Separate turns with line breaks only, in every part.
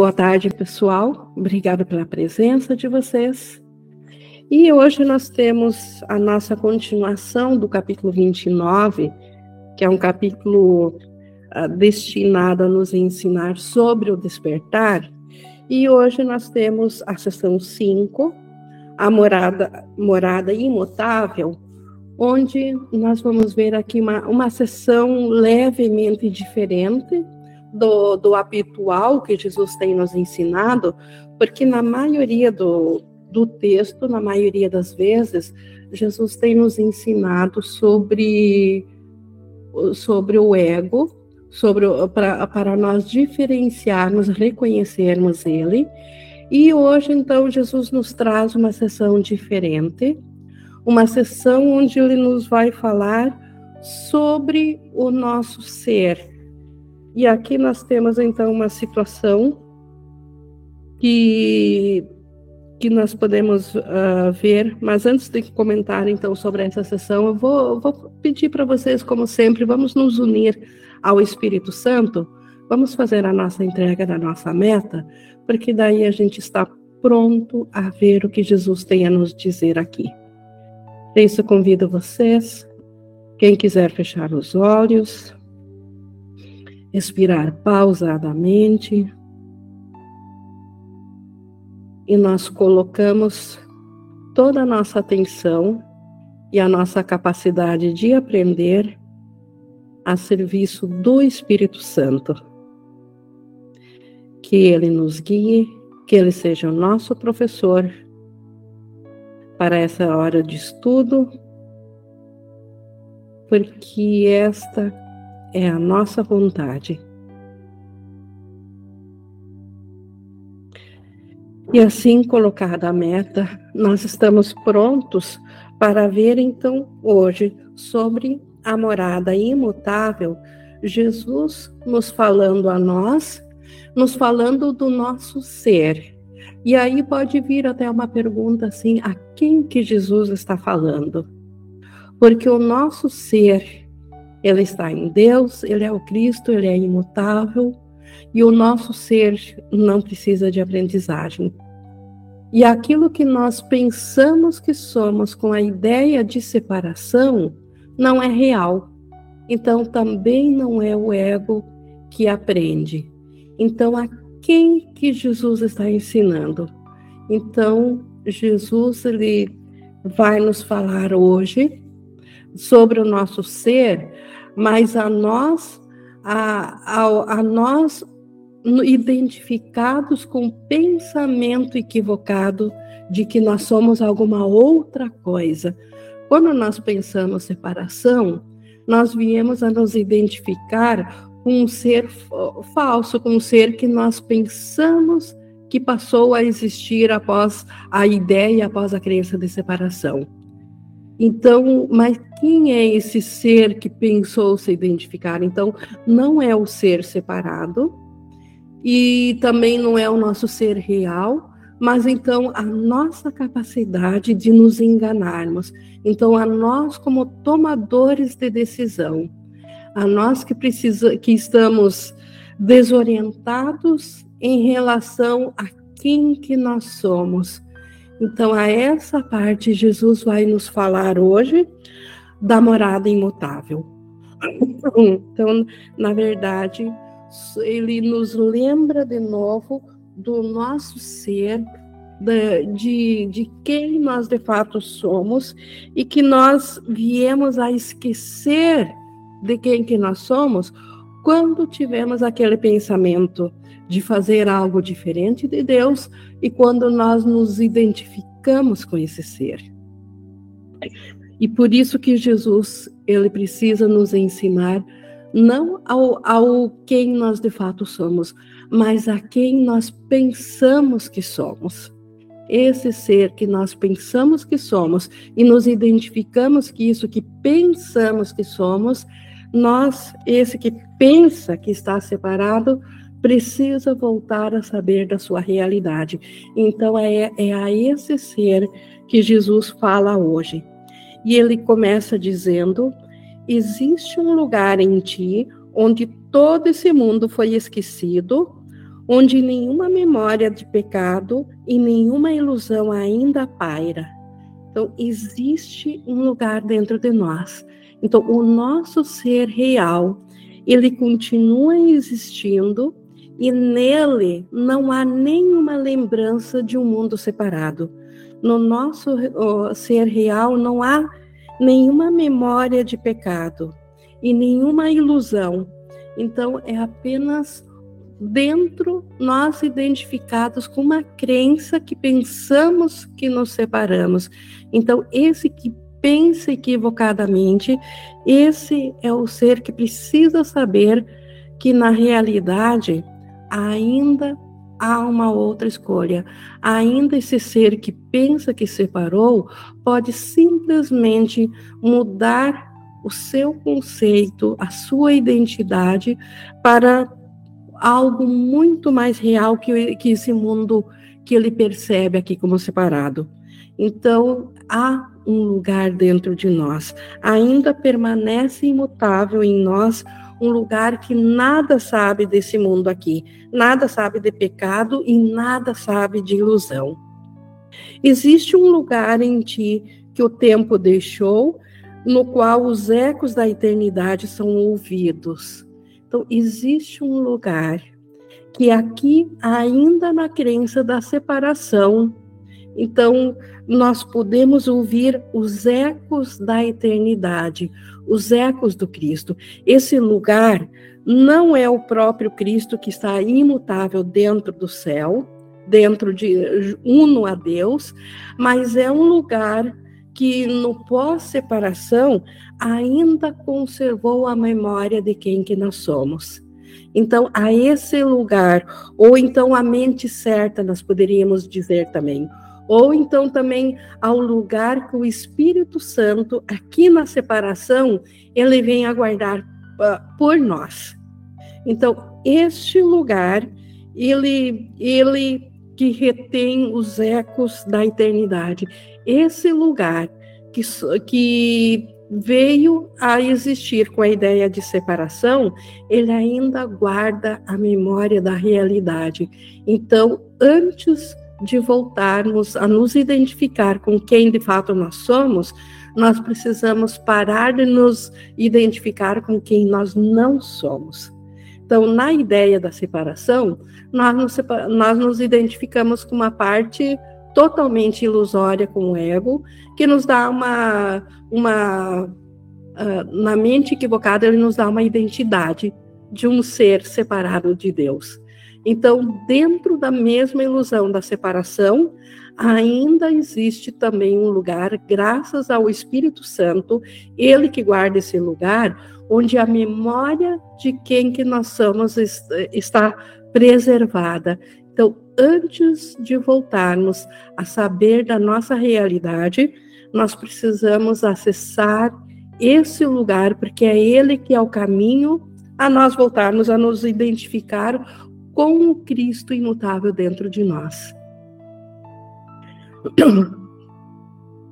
Boa tarde, pessoal. Obrigada pela presença de vocês. E hoje nós temos a nossa continuação do capítulo 29, que é um capítulo uh, destinado a nos ensinar sobre o despertar. E hoje nós temos a sessão 5, a morada, morada imutável, onde nós vamos ver aqui uma, uma sessão levemente diferente do, do habitual que Jesus tem nos ensinado, porque na maioria do, do texto, na maioria das vezes, Jesus tem nos ensinado sobre, sobre o ego, sobre para, para nós diferenciarmos, reconhecermos ele. E hoje, então, Jesus nos traz uma sessão diferente, uma sessão onde ele nos vai falar sobre o nosso ser, e aqui nós temos então uma situação que, que nós podemos uh, ver, mas antes de comentar então sobre essa sessão, eu vou, vou pedir para vocês, como sempre, vamos nos unir ao Espírito Santo, vamos fazer a nossa entrega da nossa meta, porque daí a gente está pronto a ver o que Jesus tem a nos dizer aqui. Por isso, convido vocês, quem quiser fechar os olhos, expirar pausadamente. E nós colocamos toda a nossa atenção e a nossa capacidade de aprender a serviço do Espírito Santo. Que ele nos guie, que ele seja o nosso professor para essa hora de estudo, porque esta é a nossa vontade. E assim colocada a meta, nós estamos prontos para ver então hoje sobre a morada imutável, Jesus nos falando a nós, nos falando do nosso ser. E aí pode vir até uma pergunta assim: a quem que Jesus está falando? Porque o nosso ser ele está em Deus, ele é o Cristo, ele é imutável e o nosso ser não precisa de aprendizagem. E aquilo que nós pensamos que somos com a ideia de separação não é real. Então também não é o ego que aprende. Então a quem que Jesus está ensinando? Então Jesus ele vai nos falar hoje sobre o nosso ser mas a nós, a, a, a nós identificados com pensamento equivocado de que nós somos alguma outra coisa. Quando nós pensamos separação, nós viemos a nos identificar com um ser falso, com um ser que nós pensamos que passou a existir após a ideia, após a crença de separação. Então, mas quem é esse ser que pensou se identificar? Então, não é o ser separado e também não é o nosso ser real, mas então a nossa capacidade de nos enganarmos. Então, a nós como tomadores de decisão, a nós que precisa, que estamos desorientados em relação a quem que nós somos então, a essa parte, Jesus vai nos falar hoje da morada imutável. Então, na verdade, ele nos lembra de novo do nosso ser, de, de quem nós de fato somos e que nós viemos a esquecer de quem que nós somos quando tivemos aquele pensamento de fazer algo diferente de Deus e quando nós nos identificamos com esse ser. E por isso que Jesus, ele precisa nos ensinar não ao, ao quem nós de fato somos, mas a quem nós pensamos que somos. Esse ser que nós pensamos que somos e nos identificamos que isso que pensamos que somos, nós, esse que pensa que está separado, precisa voltar a saber da sua realidade. Então é, é a esse ser que Jesus fala hoje. E ele começa dizendo: existe um lugar em ti onde todo esse mundo foi esquecido, onde nenhuma memória de pecado e nenhuma ilusão ainda paira. Então, existe um lugar dentro de nós. Então, o nosso ser real, ele continua existindo e nele não há nenhuma lembrança de um mundo separado. No nosso ser real não há nenhuma memória de pecado e nenhuma ilusão. Então, é apenas dentro nós identificados com uma crença que pensamos que nos separamos. Então, esse que pensa equivocadamente, esse é o ser que precisa saber que na realidade ainda há uma outra escolha. Ainda esse ser que pensa que separou pode simplesmente mudar o seu conceito, a sua identidade para algo muito mais real que, que esse mundo que ele percebe aqui como separado. Então, há um lugar dentro de nós, ainda permanece imutável em nós um lugar que nada sabe desse mundo aqui, nada sabe de pecado e nada sabe de ilusão. Existe um lugar em ti que o tempo deixou, no qual os ecos da eternidade são ouvidos. Então, existe um lugar que aqui, ainda na crença da separação, então, nós podemos ouvir os ecos da eternidade, os ecos do Cristo. Esse lugar não é o próprio Cristo que está imutável dentro do céu, dentro de uno a Deus, mas é um lugar que no pós-separação ainda conservou a memória de quem que nós somos. Então, a esse lugar, ou então a mente certa, nós poderíamos dizer também, ou então também ao lugar que o Espírito Santo, aqui na separação, ele vem aguardar uh, por nós. Então, este lugar, ele, ele que retém os ecos da eternidade, esse lugar que, que veio a existir com a ideia de separação, ele ainda guarda a memória da realidade. Então, antes de voltarmos a nos identificar com quem de fato nós somos, nós precisamos parar de nos identificar com quem nós não somos. Então, na ideia da separação, nós nos, nós nos identificamos com uma parte totalmente ilusória com o ego, que nos dá uma, uma uh, na mente equivocada, ele nos dá uma identidade de um ser separado de Deus. Então, dentro da mesma ilusão da separação, ainda existe também um lugar, graças ao Espírito Santo, ele que guarda esse lugar, onde a memória de quem que nós somos está preservada. Então, antes de voltarmos a saber da nossa realidade, nós precisamos acessar esse lugar, porque é ele que é o caminho a nós voltarmos a nos identificar com o Cristo imutável dentro de nós.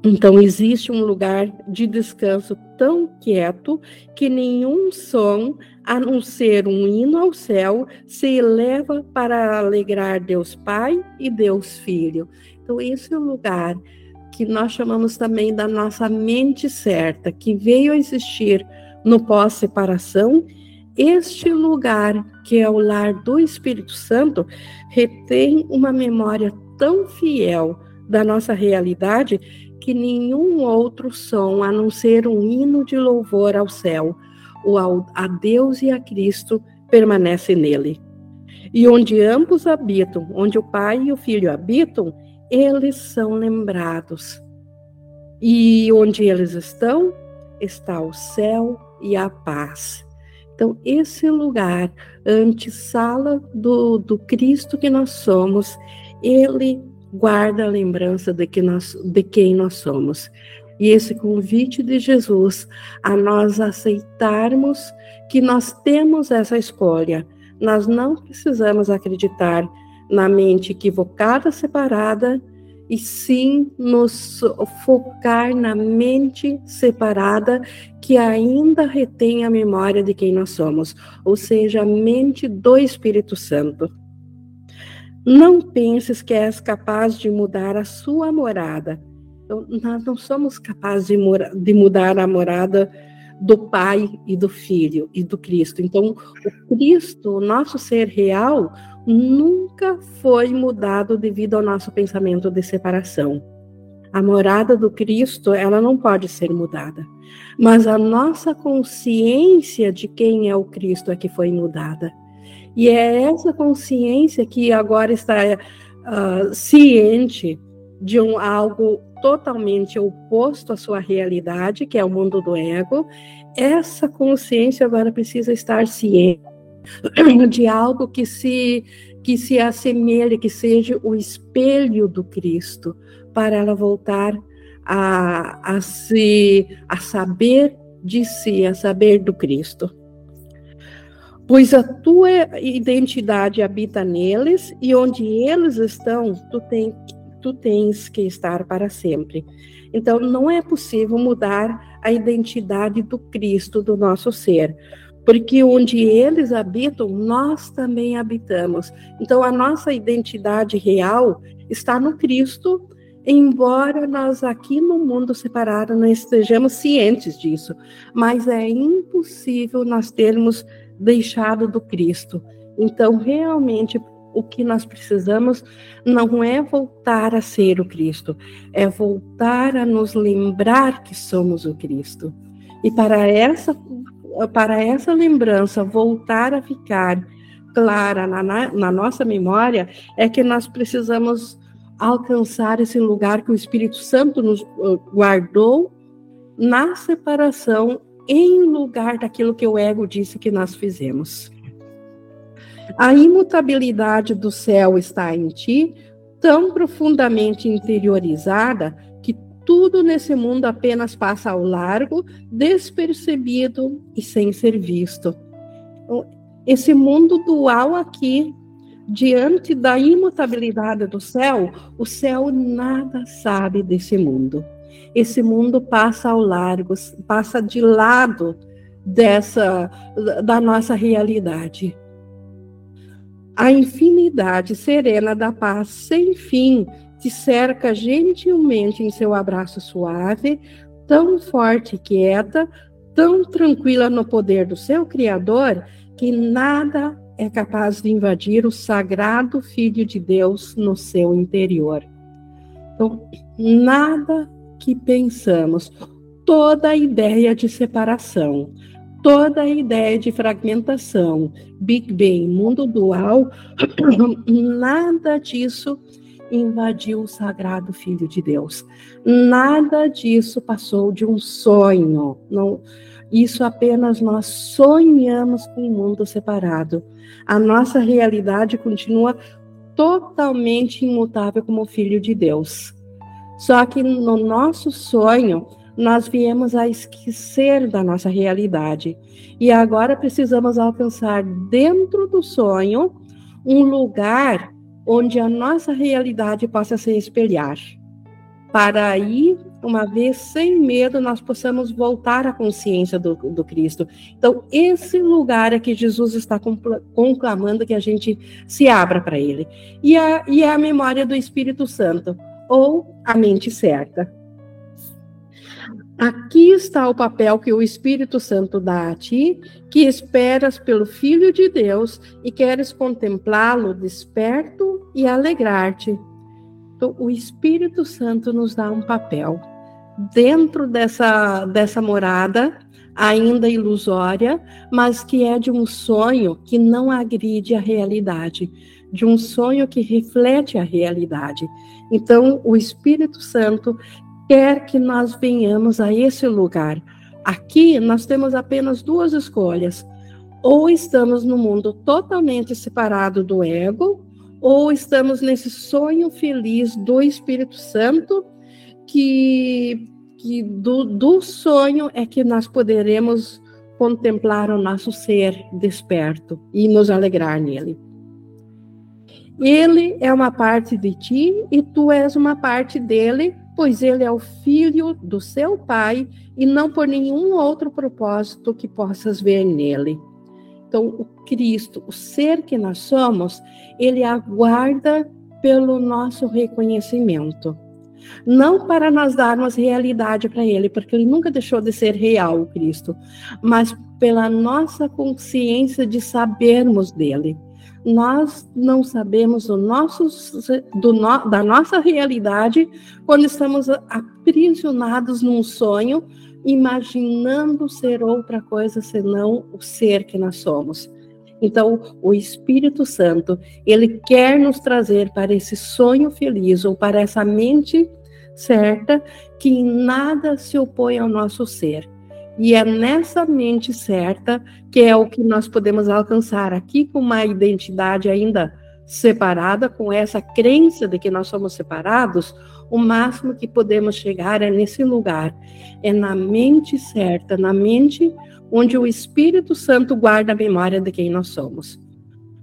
Então, existe um lugar de descanso tão quieto que nenhum som, a não ser um hino ao céu, se eleva para alegrar Deus Pai e Deus Filho. Então, esse é o lugar que nós chamamos também da nossa mente certa, que veio a existir no pós-separação este lugar, que é o lar do Espírito Santo, retém uma memória tão fiel da nossa realidade que nenhum outro som, a não ser um hino de louvor ao céu, ou ao, a Deus e a Cristo, permanece nele. E onde ambos habitam, onde o Pai e o Filho habitam, eles são lembrados. E onde eles estão, está o céu e a paz. Então, esse lugar, antessala do, do Cristo que nós somos, ele guarda a lembrança de, que nós, de quem nós somos. E esse convite de Jesus a nós aceitarmos que nós temos essa escolha. Nós não precisamos acreditar na mente equivocada, separada, e sim nos focar na mente separada que ainda retém a memória de quem nós somos, ou seja, a mente do Espírito Santo. Não penses que és capaz de mudar a sua morada. Então, nós não somos capazes de, de mudar a morada do Pai e do Filho e do Cristo. Então, o Cristo, o nosso ser real, nunca foi mudado devido ao nosso pensamento de separação. A morada do Cristo, ela não pode ser mudada. Mas a nossa consciência de quem é o Cristo é que foi mudada. E é essa consciência que agora está uh, ciente de um algo totalmente oposto à sua realidade, que é o mundo do ego. Essa consciência agora precisa estar ciente de algo que se que se assemelhe, que seja o espelho do Cristo, para ela voltar a, a se a saber de si, a saber do Cristo. Pois a tua identidade habita neles e onde eles estão, tu, tem, tu tens que estar para sempre. Então, não é possível mudar a identidade do Cristo, do nosso ser, porque onde eles habitam, nós também habitamos. Então, a nossa identidade real está no Cristo embora nós aqui no mundo separado não estejamos cientes disso, mas é impossível nós termos deixado do Cristo. Então, realmente, o que nós precisamos não é voltar a ser o Cristo, é voltar a nos lembrar que somos o Cristo. E para essa, para essa lembrança voltar a ficar clara na, na, na nossa memória, é que nós precisamos alcançar esse lugar que o Espírito Santo nos uh, guardou na separação em lugar daquilo que o ego disse que nós fizemos. A imutabilidade do céu está em ti, tão profundamente interiorizada que tudo nesse mundo apenas passa ao largo, despercebido e sem ser visto. Esse mundo dual aqui diante da imutabilidade do céu, o céu nada sabe desse mundo. Esse mundo passa ao largo, passa de lado dessa da nossa realidade. A infinidade serena da paz sem fim te cerca gentilmente em seu abraço suave, tão forte e quieta, tão tranquila no poder do seu Criador, que nada é capaz de invadir o sagrado Filho de Deus no seu interior. Então, nada que pensamos, toda a ideia de separação, toda a ideia de fragmentação, Big Bang, mundo dual, nada disso invadiu o sagrado Filho de Deus. Nada disso passou de um sonho. Não, isso apenas nós sonhamos com um mundo separado. A nossa realidade continua totalmente imutável como filho de Deus. Só que no nosso sonho, nós viemos a esquecer da nossa realidade. E agora precisamos alcançar dentro do sonho um lugar onde a nossa realidade possa se espelhar. Para aí uma vez sem medo, nós possamos voltar à consciência do, do Cristo. Então, esse lugar é que Jesus está conclamando que a gente se abra para Ele. E a, e a memória do Espírito Santo, ou a mente certa. Aqui está o papel que o Espírito Santo dá a ti, que esperas pelo Filho de Deus e queres contemplá-lo desperto e alegrar-te então, o Espírito Santo nos dá um papel dentro dessa, dessa morada, ainda ilusória, mas que é de um sonho que não agride a realidade, de um sonho que reflete a realidade. Então, o Espírito Santo quer que nós venhamos a esse lugar. Aqui nós temos apenas duas escolhas. Ou estamos no mundo totalmente separado do ego, ou estamos nesse sonho feliz do Espírito Santo, que, que do, do sonho é que nós poderemos contemplar o nosso ser desperto e nos alegrar nele. Ele é uma parte de ti e tu és uma parte dele, pois ele é o filho do seu pai e não por nenhum outro propósito que possas ver nele. Então, o Cristo, o ser que nós somos, ele aguarda pelo nosso reconhecimento. Não para nós darmos realidade para ele, porque ele nunca deixou de ser real, o Cristo, mas pela nossa consciência de sabermos dele. Nós não sabemos do nosso, do no, da nossa realidade quando estamos aprisionados num sonho, imaginando ser outra coisa senão o ser que nós somos. Então, o Espírito Santo, ele quer nos trazer para esse sonho feliz ou para essa mente certa que em nada se opõe ao nosso ser. E é nessa mente certa que é o que nós podemos alcançar aqui com uma identidade ainda separada, com essa crença de que nós somos separados, o máximo que podemos chegar é nesse lugar, é na mente certa, na mente onde o Espírito Santo guarda a memória de quem nós somos.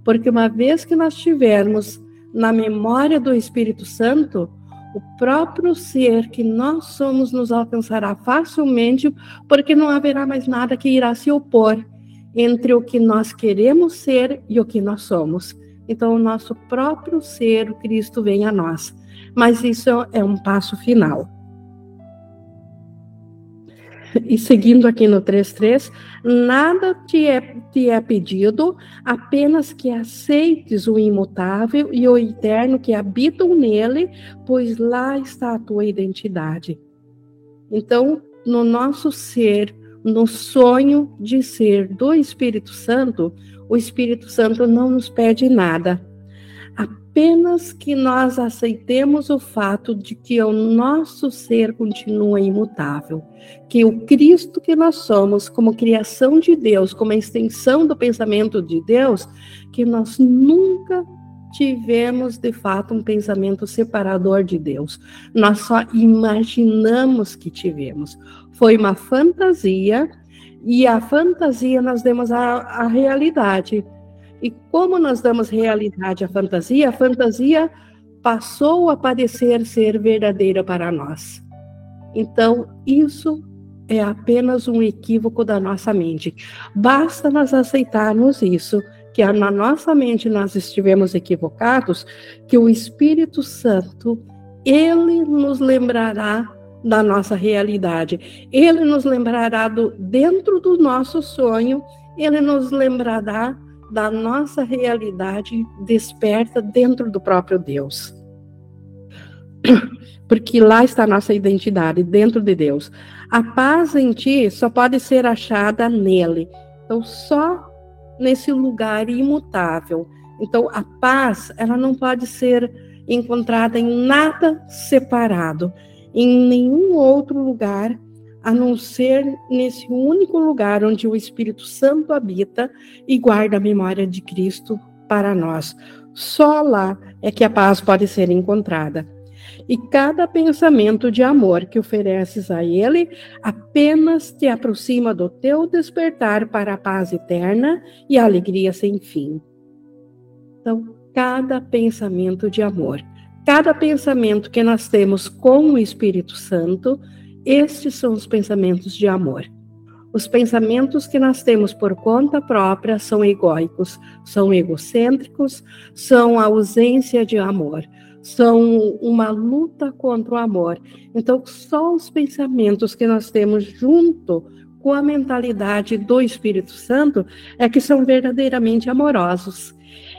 Porque uma vez que nós tivermos na memória do Espírito Santo, o próprio ser que nós somos nos alcançará facilmente, porque não haverá mais nada que irá se opor entre o que nós queremos ser e o que nós somos. Então, o nosso próprio ser, o Cristo, vem a nós. Mas isso é um passo final. E seguindo aqui no 3.3, nada te é, te é pedido, apenas que aceites o imutável e o eterno que habitam nele, pois lá está a tua identidade. Então, no nosso ser, no sonho de ser do Espírito Santo, o Espírito Santo não nos pede nada, apenas que nós aceitemos o fato de que o nosso ser continua imutável, que o Cristo que nós somos, como criação de Deus, como extensão do pensamento de Deus, que nós nunca tivemos de fato um pensamento separador de Deus. Nós só imaginamos que tivemos. Foi uma fantasia e a fantasia nós demos a, a realidade. E como nós damos realidade à fantasia, a fantasia passou a parecer ser verdadeira para nós. Então, isso é apenas um equívoco da nossa mente. Basta nós aceitarmos isso, que na nossa mente nós estivemos equivocados, que o Espírito Santo, ele nos lembrará da nossa realidade. Ele nos lembrará do dentro do nosso sonho, ele nos lembrará da nossa realidade desperta dentro do próprio Deus. Porque lá está a nossa identidade, dentro de Deus. A paz em ti só pode ser achada nele. Então, só nesse lugar imutável. Então, a paz, ela não pode ser encontrada em nada separado, em nenhum outro lugar a não ser nesse único lugar onde o Espírito Santo habita e guarda a memória de Cristo para nós. Só lá é que a paz pode ser encontrada. E cada pensamento de amor que ofereces a Ele apenas te aproxima do teu despertar para a paz eterna e a alegria sem fim. Então, cada pensamento de amor, cada pensamento que nós temos com o Espírito Santo, estes são os pensamentos de amor. Os pensamentos que nós temos por conta própria são egóicos, são egocêntricos, são a ausência de amor, são uma luta contra o amor. Então, só os pensamentos que nós temos junto com a mentalidade do Espírito Santo é que são verdadeiramente amorosos.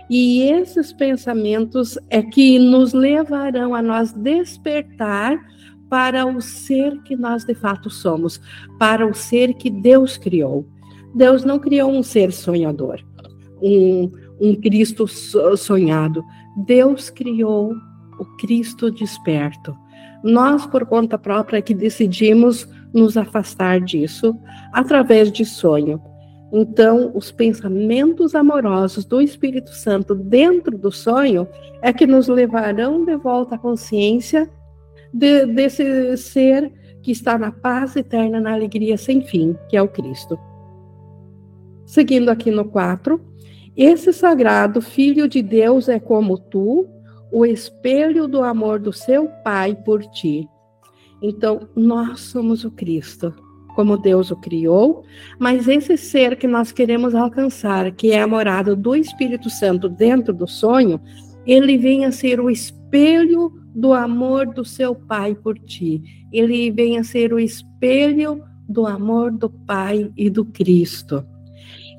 E esses pensamentos é que nos levarão a nós despertar para o ser que nós de fato somos, para o ser que Deus criou. Deus não criou um ser sonhador, um, um Cristo sonhado. Deus criou o Cristo desperto. Nós, por conta própria, que decidimos nos afastar disso através de sonho. Então, os pensamentos amorosos do Espírito Santo dentro do sonho é que nos levarão de volta à consciência de, desse ser que está na paz eterna, na alegria sem fim, que é o Cristo. Seguindo aqui no 4, esse sagrado Filho de Deus é como tu, o espelho do amor do seu Pai por ti. Então, nós somos o Cristo, como Deus o criou, mas esse ser que nós queremos alcançar, que é a morada do Espírito Santo dentro do sonho, ele vem a ser o espelho do amor do seu Pai por ti. Ele vem a ser o espelho do amor do Pai e do Cristo.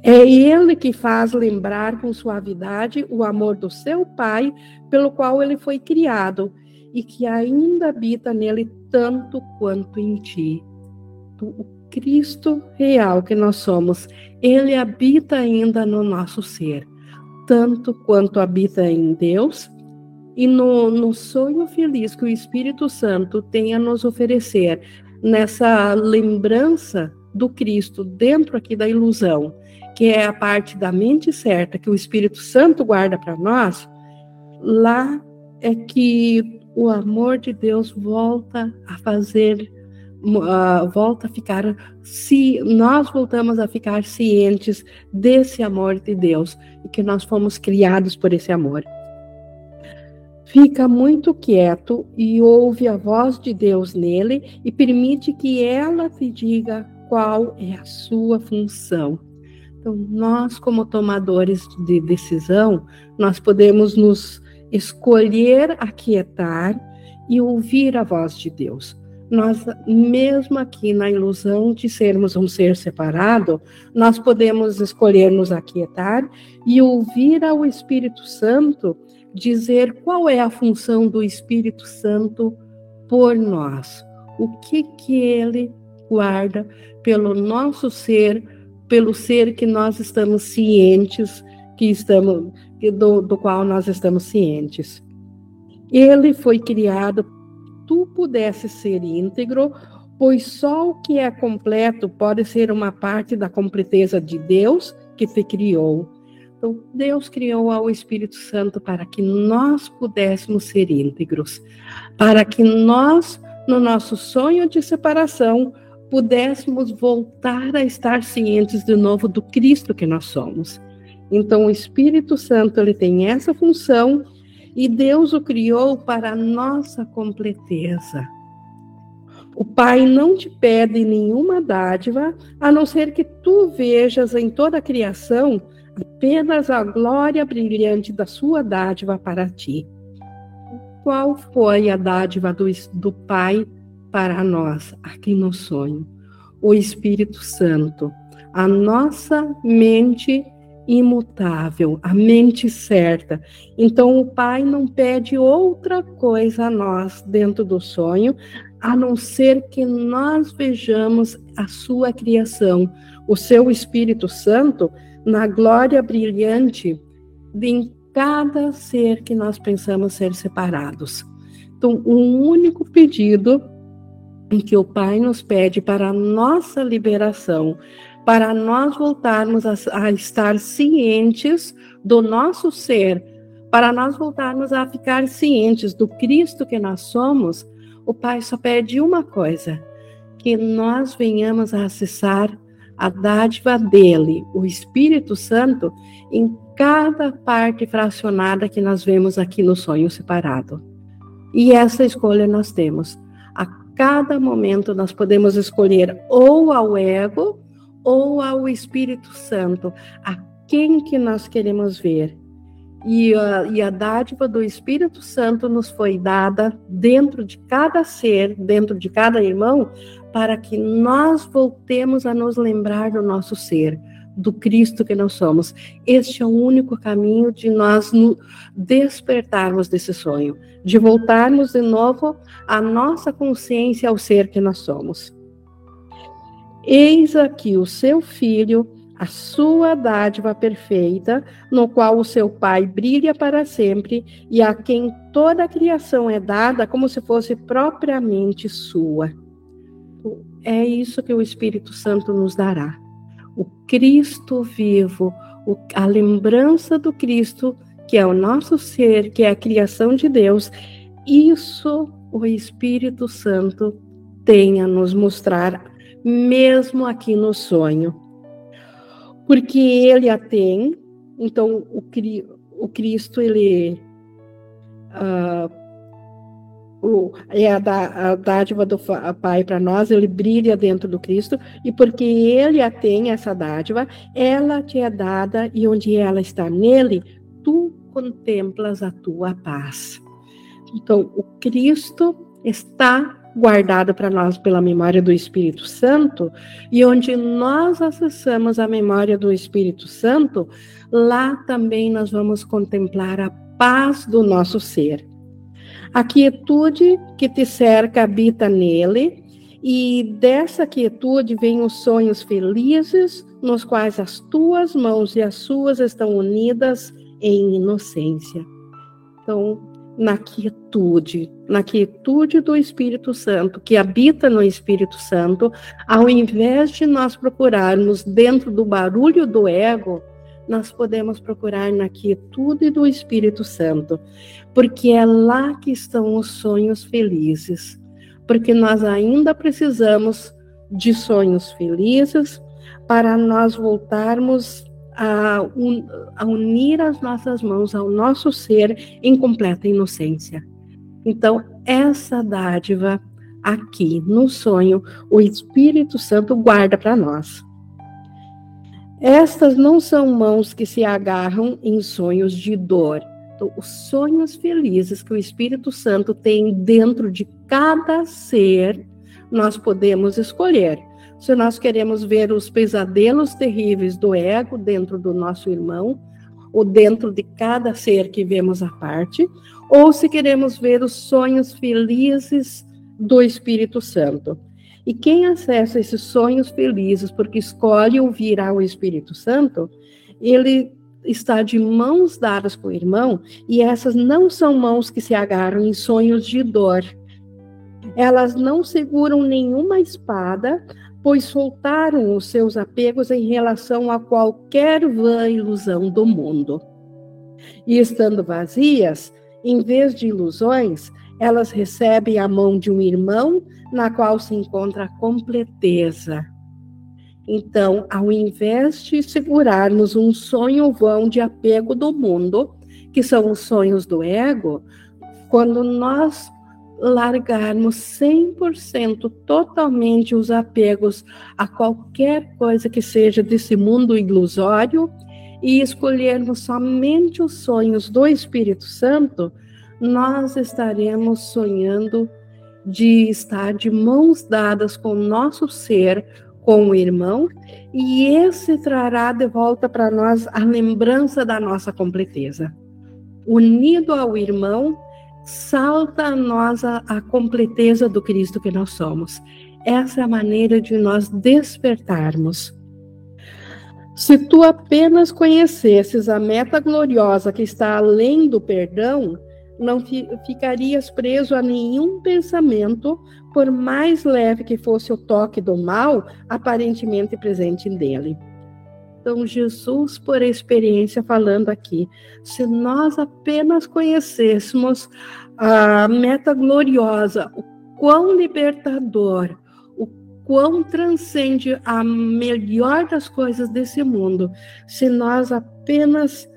É ele que faz lembrar com suavidade o amor do seu Pai, pelo qual ele foi criado, e que ainda habita nele tanto quanto em ti. O Cristo real que nós somos, ele habita ainda no nosso ser, tanto quanto habita em Deus e no, no sonho feliz que o Espírito Santo tem a nos oferecer, nessa lembrança do Cristo dentro aqui da ilusão, que é a parte da mente certa que o Espírito Santo guarda para nós, lá é que o amor de Deus volta a fazer, uh, volta a ficar, se nós voltamos a ficar cientes desse amor de Deus e que nós fomos criados por esse amor. Fica muito quieto e ouve a voz de Deus nele e permite que ela te diga qual é a sua função. Então, nós, como tomadores de decisão, nós podemos nos escolher aquietar e ouvir a voz de Deus. Nós, mesmo aqui na ilusão de sermos um ser separado, nós podemos escolher nos aquietar e ouvir ao Espírito Santo dizer qual é a função do Espírito Santo por nós. O que que ele guarda pelo nosso ser, pelo ser que nós estamos cientes, que estamos do, do qual nós estamos cientes. Ele foi criado, tu pudesse ser íntegro, pois só o que é completo pode ser uma parte da completeza de Deus que te criou. Então, Deus criou ao Espírito Santo para que nós pudéssemos ser íntegros, para que nós, no nosso sonho de separação, pudéssemos voltar a estar cientes de novo do Cristo que nós somos. Então, o Espírito Santo ele tem essa função e Deus o criou para a nossa completeza. O Pai não te pede nenhuma dádiva, a não ser que tu vejas em toda a criação apenas a glória brilhante da sua dádiva para ti. Qual foi a dádiva do, do Pai para nós, aqui no sonho? O Espírito Santo, a nossa mente imutável, a mente certa. Então, o Pai não pede outra coisa a nós dentro do sonho, a não ser que nós vejamos a sua criação, o seu Espírito Santo, na glória brilhante de cada ser que nós pensamos ser separados. Então, um único pedido em que o Pai nos pede para a nossa liberação, para nós voltarmos a, a estar cientes do nosso ser, para nós voltarmos a ficar cientes do Cristo que nós somos, o Pai só pede uma coisa: que nós venhamos a acessar a dádiva dele, o Espírito Santo, em cada parte fracionada que nós vemos aqui no sonho separado. E essa escolha nós temos. A cada momento nós podemos escolher ou ao ego ou ao Espírito Santo, a quem que nós queremos ver. E a, e a dádiva do Espírito Santo nos foi dada dentro de cada ser, dentro de cada irmão, para que nós voltemos a nos lembrar do nosso ser, do Cristo que nós somos. Este é o único caminho de nós despertarmos desse sonho, de voltarmos de novo à nossa consciência ao ser que nós somos. Eis aqui o seu filho, a sua dádiva perfeita, no qual o seu Pai brilha para sempre e a quem toda a criação é dada como se fosse propriamente sua. É isso que o Espírito Santo nos dará. O Cristo vivo, a lembrança do Cristo, que é o nosso ser, que é a criação de Deus, isso o Espírito Santo tem a nos mostrar mesmo aqui no sonho. Porque ele a tem, então o, o Cristo, ele. Uh, o, é a, da, a dádiva do Pai para nós, ele brilha dentro do Cristo, e porque ele a tem, essa dádiva, ela te é dada, e onde ela está nele, tu contemplas a tua paz. Então, o Cristo está guardado para nós pela memória do Espírito Santo, e onde nós acessamos a memória do Espírito Santo, lá também nós vamos contemplar a paz do nosso ser. A quietude que te cerca habita nele, e dessa quietude vêm os sonhos felizes, nos quais as tuas mãos e as suas estão unidas em inocência. Então, na quietude, na quietude do Espírito Santo, que habita no Espírito Santo, ao invés de nós procurarmos dentro do barulho do ego, nós podemos procurar na quietude do Espírito Santo, porque é lá que estão os sonhos felizes. Porque nós ainda precisamos de sonhos felizes para nós voltarmos a, un, a unir as nossas mãos ao nosso ser em completa inocência. Então, essa dádiva aqui no sonho, o Espírito Santo guarda para nós. Estas não são mãos que se agarram em sonhos de dor. Então, os sonhos felizes que o Espírito Santo tem dentro de cada ser, nós podemos escolher. Se nós queremos ver os pesadelos terríveis do ego dentro do nosso irmão, ou dentro de cada ser que vemos à parte, ou se queremos ver os sonhos felizes do Espírito Santo. E quem acessa esses sonhos felizes porque escolhe ouvir ao Espírito Santo, ele está de mãos dadas com o irmão, e essas não são mãos que se agarram em sonhos de dor. Elas não seguram nenhuma espada, pois soltaram os seus apegos em relação a qualquer vã ilusão do mundo. E estando vazias, em vez de ilusões, elas recebem a mão de um irmão na qual se encontra a completeza. Então, ao invés de segurarmos um sonho vão de apego do mundo, que são os sonhos do ego, quando nós largarmos 100% totalmente os apegos a qualquer coisa que seja desse mundo ilusório e escolhermos somente os sonhos do Espírito Santo, nós estaremos sonhando de estar de mãos dadas com o nosso ser, com o irmão, e esse trará de volta para nós a lembrança da nossa completeza. Unido ao irmão, salta a nós a, a completeza do Cristo que nós somos. Essa é a maneira de nós despertarmos. Se tu apenas conhecesses a meta gloriosa que está além do perdão, não ficarias preso a nenhum pensamento, por mais leve que fosse o toque do mal aparentemente presente nele. Então, Jesus, por experiência, falando aqui, se nós apenas conhecêssemos a meta gloriosa, o quão libertador, o quão transcende a melhor das coisas desse mundo, se nós apenas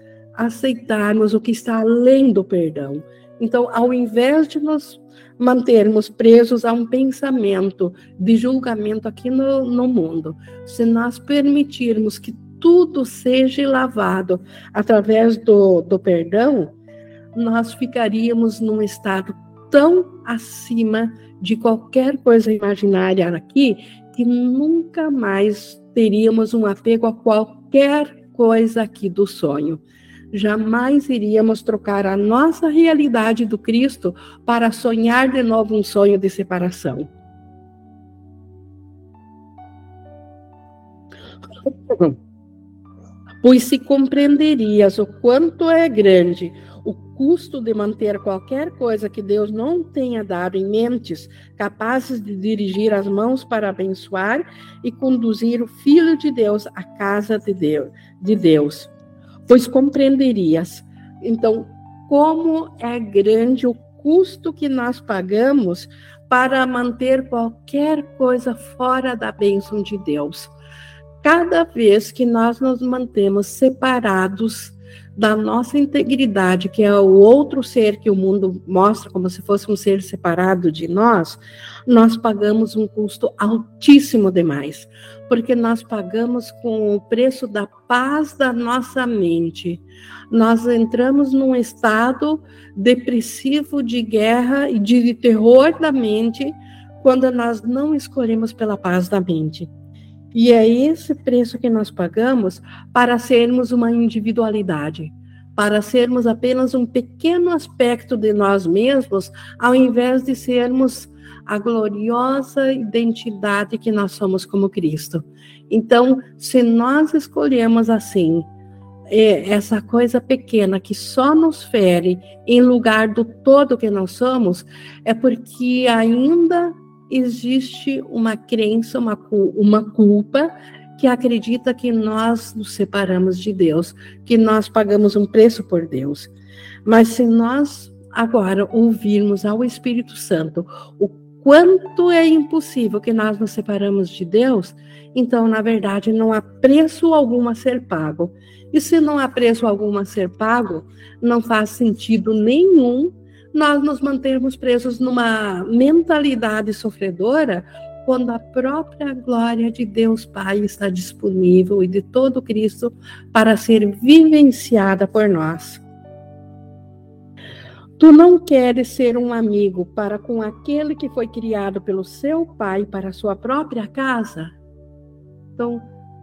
aceitarmos o que está além do perdão. Então, ao invés de nos mantermos presos a um pensamento de julgamento aqui no, no mundo, se nós permitirmos que tudo seja lavado através do, do perdão, nós ficaríamos num estado tão acima de qualquer coisa imaginária aqui que nunca mais teríamos um apego a qualquer coisa aqui do sonho jamais iríamos trocar a nossa realidade do Cristo para sonhar de novo um sonho de separação. Pois se compreenderias o quanto é grande o custo de manter qualquer coisa que Deus não tenha dado em mentes capazes de dirigir as mãos para abençoar e conduzir o Filho de Deus à casa de Deus. De Deus pois compreenderias. Então, como é grande o custo que nós pagamos para manter qualquer coisa fora da bênção de Deus. Cada vez que nós nos mantemos separados da nossa integridade, que é o outro ser que o mundo mostra como se fosse um ser separado de nós, nós pagamos um custo altíssimo demais, porque nós pagamos com o preço da paz da nossa mente. Nós entramos num estado depressivo de guerra e de terror da mente quando nós não escolhemos pela paz da mente. E é esse preço que nós pagamos para sermos uma individualidade, para sermos apenas um pequeno aspecto de nós mesmos, ao invés de sermos a gloriosa identidade que nós somos como Cristo. Então, se nós escolhemos assim, é, essa coisa pequena que só nos fere em lugar do todo que nós somos, é porque ainda existe uma crença, uma, uma culpa que acredita que nós nos separamos de Deus, que nós pagamos um preço por Deus. Mas se nós agora ouvirmos ao Espírito Santo o quanto é impossível que nós nos separamos de Deus, então, na verdade, não há preço algum a ser pago. E se não há preço algum a ser pago, não faz sentido nenhum nós nos mantermos presos numa mentalidade sofredora quando a própria glória de Deus Pai está disponível e de todo Cristo para ser vivenciada por nós. Tu não queres ser um amigo para com aquele que foi criado pelo seu pai para a sua própria casa? Então,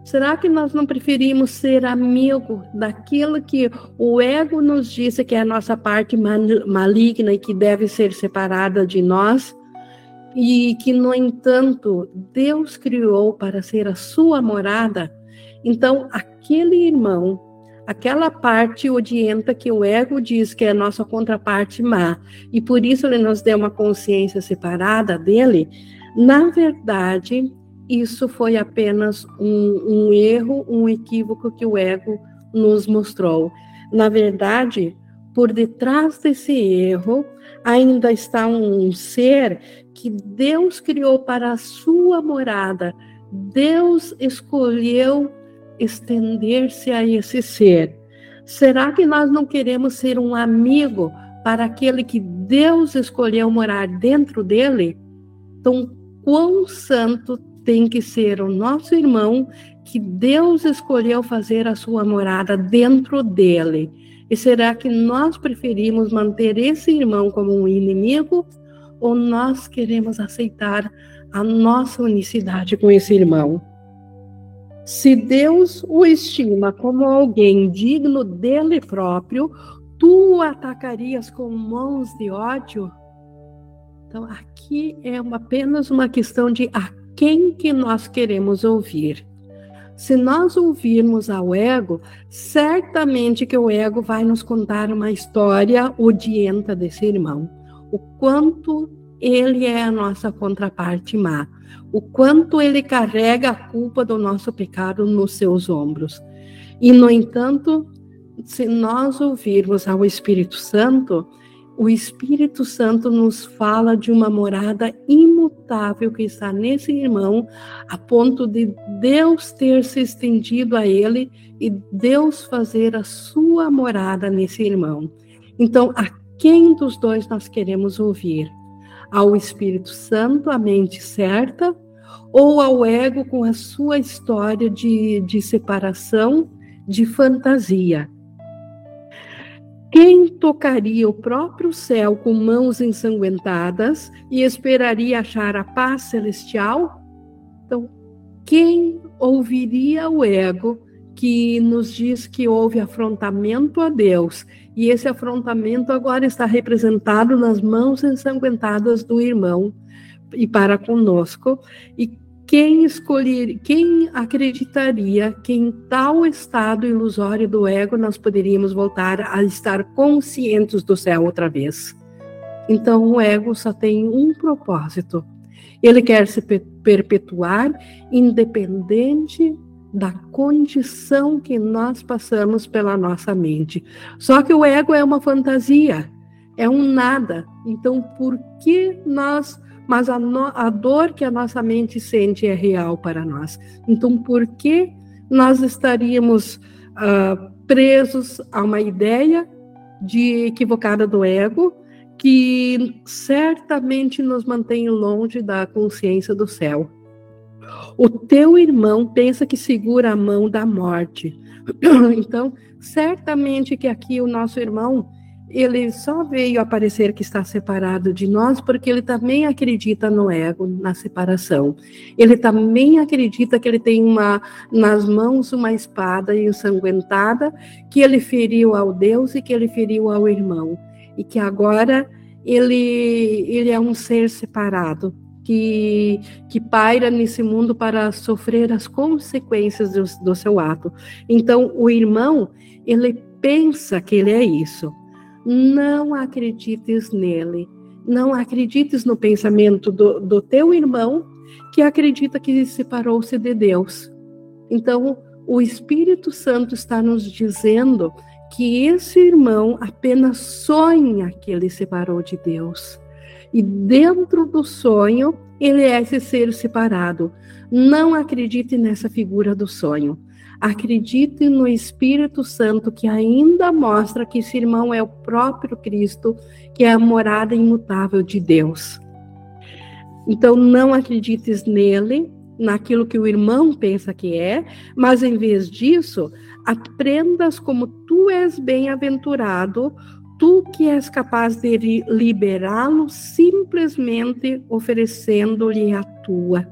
será que nós não preferimos ser amigo daquilo que o ego nos disse que é a nossa parte maligna e que deve ser separada de nós? E que, no entanto, Deus criou para ser a sua morada? Então, aquele irmão aquela parte odienta que o ego diz que é a nossa contraparte má, e por isso ele nos deu uma consciência separada dele, na verdade, isso foi apenas um, um erro, um equívoco que o ego nos mostrou. Na verdade, por detrás desse erro, ainda está um ser que Deus criou para a sua morada. Deus escolheu estender-se a esse ser. Será que nós não queremos ser um amigo para aquele que Deus escolheu morar dentro dele? Então, quão santo tem que ser o nosso irmão que Deus escolheu fazer a sua morada dentro dele? E será que nós preferimos manter esse irmão como um inimigo ou nós queremos aceitar a nossa unicidade com esse irmão? Se Deus o estima como alguém digno dele próprio, tu o atacarias com mãos de ódio? Então, aqui é uma, apenas uma questão de a quem que nós queremos ouvir. Se nós ouvirmos ao ego, certamente que o ego vai nos contar uma história odienta desse irmão. O quanto ele é a nossa contraparte má o quanto ele carrega a culpa do nosso pecado nos seus ombros. E, no entanto, se nós ouvirmos ao Espírito Santo, o Espírito Santo nos fala de uma morada imutável que está nesse irmão, a ponto de Deus ter se estendido a ele e Deus fazer a sua morada nesse irmão. Então, a quem dos dois nós queremos ouvir? ao Espírito Santo, a mente certa, ou ao ego com a sua história de, de separação, de fantasia. Quem tocaria o próprio céu com mãos ensanguentadas e esperaria achar a paz celestial? Então, quem ouviria o ego que nos diz que houve afrontamento a Deus, e esse afrontamento agora está representado nas mãos ensanguentadas do irmão e para conosco, e quem escolher, quem acreditaria que em tal estado ilusório do ego nós poderíamos voltar a estar conscientes do céu outra vez? Então o ego só tem um propósito. Ele quer se perpetuar independente da condição que nós passamos pela nossa mente. Só que o ego é uma fantasia, é um nada. Então, por que nós. Mas a, no, a dor que a nossa mente sente é real para nós. Então, por que nós estaríamos uh, presos a uma ideia de equivocada do ego que certamente nos mantém longe da consciência do céu. O teu irmão pensa que segura a mão da morte. Então, certamente que aqui o nosso irmão ele só veio aparecer que está separado de nós porque ele também acredita no ego, na separação. Ele também acredita que ele tem uma nas mãos uma espada ensanguentada que ele feriu ao Deus e que ele feriu ao irmão e que agora ele ele é um ser separado que, que paira nesse mundo para sofrer as consequências do, do seu ato. Então, o irmão, ele pensa que ele é isso não acredites nele. Não acredites no pensamento do, do teu irmão que acredita que separou-se de Deus. Então, o Espírito Santo está nos dizendo que esse irmão apenas sonha que ele separou de Deus. E dentro do sonho, ele é esse ser separado. Não acredite nessa figura do sonho. Acredite no Espírito Santo que ainda mostra que esse irmão é o próprio Cristo, que é a morada imutável de Deus. Então não acredites nele, naquilo que o irmão pensa que é, mas em vez disso, aprendas como tu és bem-aventurado, tu que és capaz de liberá-lo simplesmente oferecendo-lhe a tua.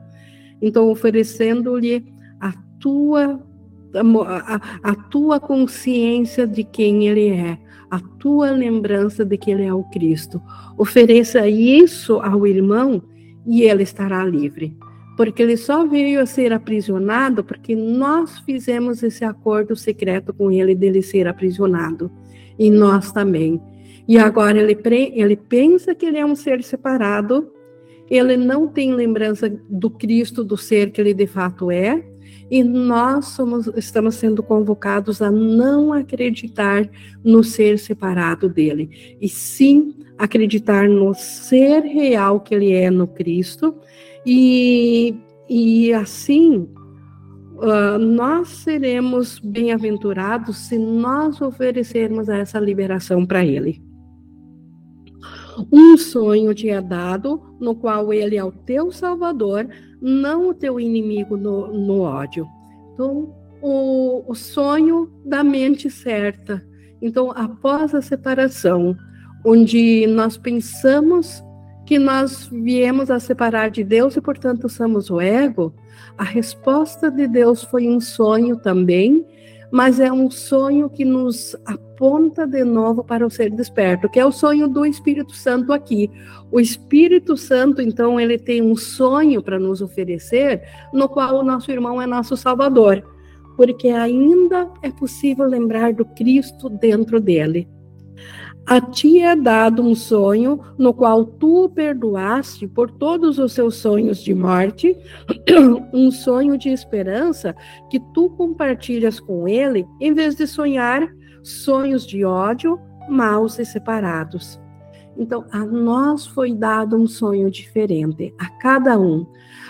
Então, oferecendo-lhe a tua a, a, tua consciência de quem ele é, a tua lembrança de que ele é o Cristo. Ofereça isso ao irmão e ele estará livre. Porque ele só veio a ser aprisionado porque nós fizemos esse acordo secreto com ele dele ser aprisionado. E nós também. E agora ele, ele pensa que ele é um ser separado, ele não tem lembrança do Cristo, do ser que ele de fato é, e nós somos, estamos sendo convocados a não acreditar no ser separado dele, e sim acreditar no ser real que ele é no Cristo, e, e assim uh, nós seremos bem-aventurados se nós oferecermos essa liberação para ele. Um sonho te é dado, no qual ele é o teu salvador, não o teu inimigo no, no ódio. Então, o, o sonho da mente certa. Então, após a separação, onde nós pensamos que nós viemos a separar de Deus e, portanto, somos o ego, a resposta de Deus foi um sonho também, mas é um sonho que nos aponta de novo para o ser desperto, que é o sonho do Espírito Santo aqui. O Espírito Santo, então, ele tem um sonho para nos oferecer, no qual o nosso irmão é nosso Salvador, porque ainda é possível lembrar do Cristo dentro dele. A ti é dado um sonho no qual tu perdoaste por todos os seus sonhos de morte, um sonho de esperança que tu compartilhas com ele, em vez de sonhar sonhos de ódio, maus e separados. Então, a nós foi dado um sonho diferente, a cada um,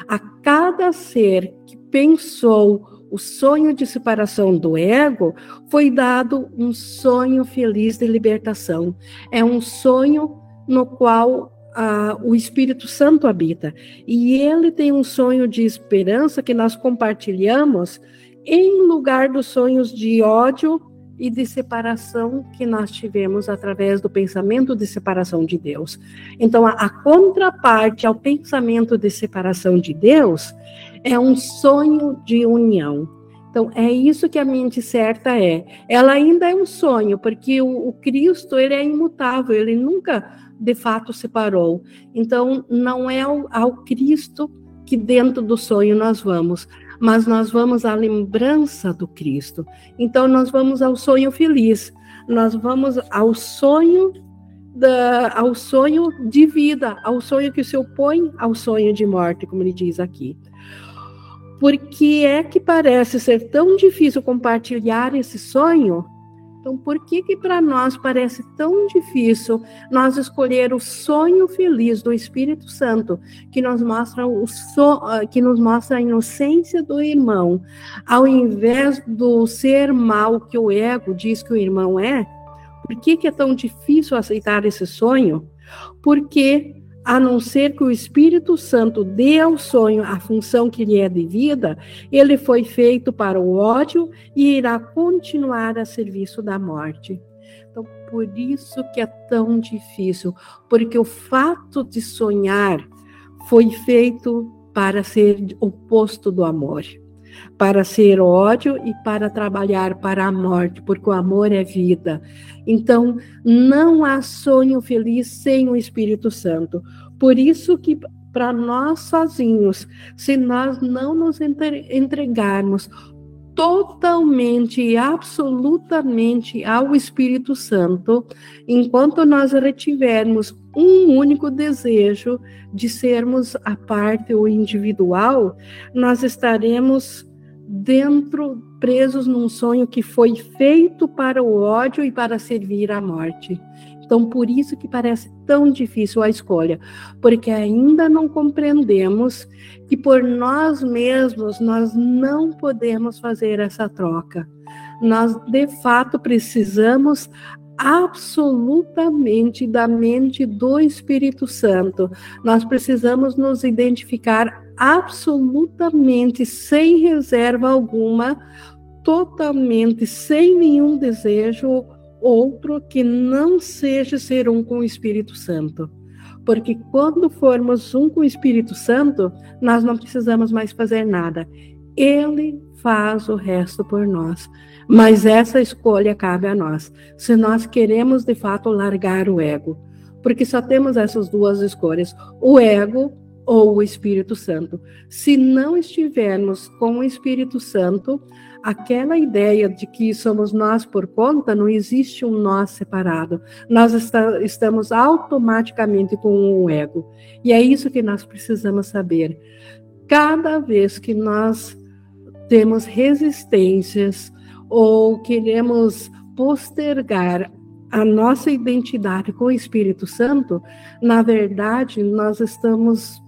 a cada ser que pensou o sonho de separação do ego, foi dado um sonho feliz de libertação. É um sonho no qual ah, o Espírito Santo habita. E ele tem um sonho de esperança que nós compartilhamos em lugar dos sonhos de ódio e de separação que nós tivemos através do pensamento de separação de Deus. Então, a, a contraparte ao pensamento de separação de Deus é um sonho de união. Então, é isso que a mente certa é. Ela ainda é um sonho, porque o, o Cristo, ele é imutável, ele nunca, de fato, separou. Então, não é ao, ao Cristo que dentro do sonho nós vamos, mas nós vamos à lembrança do Cristo. Então, nós vamos ao sonho feliz, nós vamos ao sonho da, ao sonho de vida, ao sonho que se opõe ao sonho de morte, como ele diz aqui. Por que é que parece ser tão difícil compartilhar esse sonho? Então, por que que para nós parece tão difícil nós escolher o sonho feliz do Espírito Santo, que nos mostra o so, ah, que nos mostra a inocência do irmão, ao invés do ser mal que o ego diz que o irmão é? Por que que é tão difícil aceitar esse sonho? Porque a não ser que o Espírito Santo dê ao sonho a função que lhe é devida, ele foi feito para o ódio e irá continuar a serviço da morte. Então, por isso que é tão difícil, porque o fato de sonhar foi feito para ser oposto do amor, para ser ódio e para trabalhar para a morte, porque o amor é vida. Então, não há sonho feliz sem o Espírito Santo. Por isso que para nós sozinhos, se nós não nos entregarmos totalmente e absolutamente ao Espírito Santo, enquanto nós retivermos um único desejo de sermos a parte ou individual, nós estaremos dentro, presos num sonho que foi feito para o ódio e para servir à morte. Então, por isso que parece tão difícil a escolha, porque ainda não compreendemos que por nós mesmos nós não podemos fazer essa troca. Nós, de fato, precisamos absolutamente da mente do Espírito Santo. Nós precisamos nos identificar absolutamente, sem reserva alguma, totalmente, sem nenhum desejo outro que não seja ser um com o Espírito Santo. Porque quando formos um com o Espírito Santo, nós não precisamos mais fazer nada. Ele faz o resto por nós. Mas essa escolha cabe a nós. Se nós queremos de fato largar o ego. Porque só temos essas duas escolhas: o ego ou o Espírito Santo. Se não estivermos com o Espírito Santo, aquela ideia de que somos nós por conta, não existe um nós separado. Nós está, estamos automaticamente com o ego. E é isso que nós precisamos saber. Cada vez que nós temos resistências ou queremos postergar a nossa identidade com o Espírito Santo, na verdade, nós estamos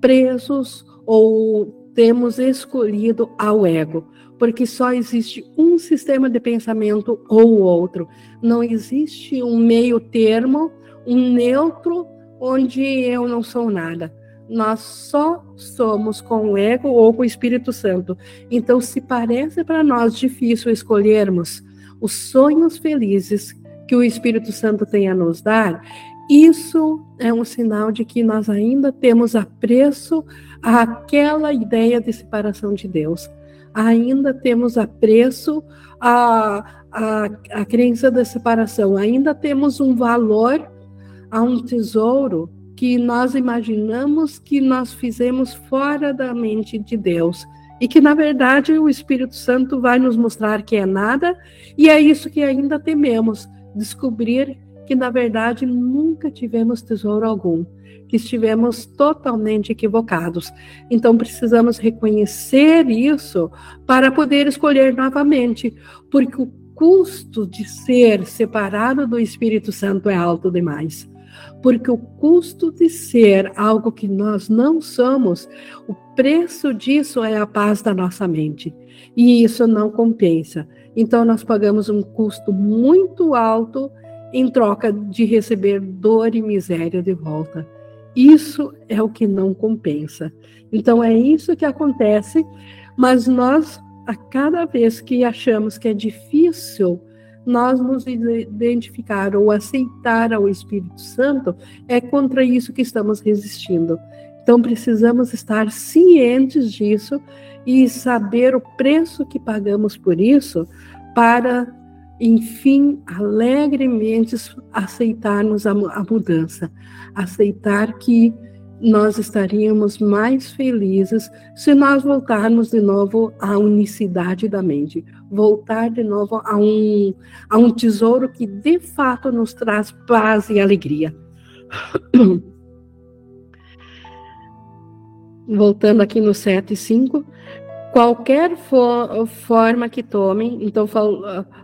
presos ou temos escolhido ao ego, porque só existe um sistema de pensamento ou outro. Não existe um meio termo, um neutro, onde eu não sou nada. Nós só somos com o ego ou com o Espírito Santo. Então, se parece para nós difícil escolhermos os sonhos felizes que o Espírito Santo tem a nos dar, isso é um sinal de que nós ainda temos apreço àquela ideia de separação de Deus. Ainda temos apreço à, à, à crença da separação. Ainda temos um valor a um tesouro que nós imaginamos que nós fizemos fora da mente de Deus. E que, na verdade, o Espírito Santo vai nos mostrar que é nada, e é isso que ainda tememos descobrir que na verdade nunca tivemos tesouro algum, que estivemos totalmente equivocados. Então precisamos reconhecer isso para poder escolher novamente, porque o custo de ser separado do Espírito Santo é alto demais. Porque o custo de ser algo que nós não somos, o preço disso é a paz da nossa mente. E isso não compensa. Então, nós pagamos um custo muito alto em troca de receber dor e miséria de volta. Isso é o que não compensa. Então é isso que acontece, mas nós, a cada vez que achamos que é difícil nós nos identificar ou aceitar ao Espírito Santo, é contra isso que estamos resistindo. Então precisamos estar cientes disso e saber o preço que pagamos por isso para enfim, alegremente aceitarmos a, a mudança, aceitar que nós estaríamos mais felizes se nós voltarmos de novo à unicidade da mente, voltar de novo a um, a um tesouro que de fato nos traz paz e alegria. Voltando aqui no 7 e 5, qualquer for, forma que tomem, então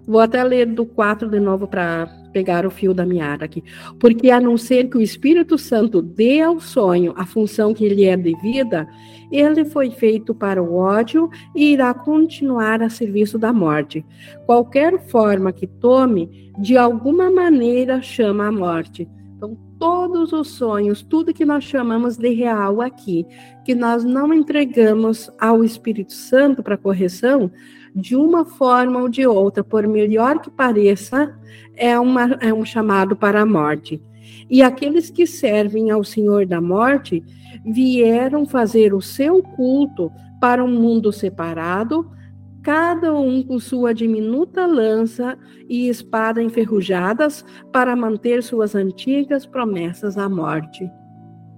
vou até ler do 4 de novo para pegar o fio da meada aqui. Porque a não ser que o Espírito Santo dê ao sonho a função que lhe é devida, ele foi feito para o ódio e irá continuar a serviço da morte. Qualquer forma que tome, de alguma maneira chama a morte. Todos os sonhos, tudo que nós chamamos de real aqui, que nós não entregamos ao Espírito Santo para correção, de uma forma ou de outra, por melhor que pareça, é, uma, é um chamado para a morte. E aqueles que servem ao Senhor da morte vieram fazer o seu culto para um mundo separado, cada um com sua diminuta lança e espada enferrujadas para manter suas antigas promessas à morte.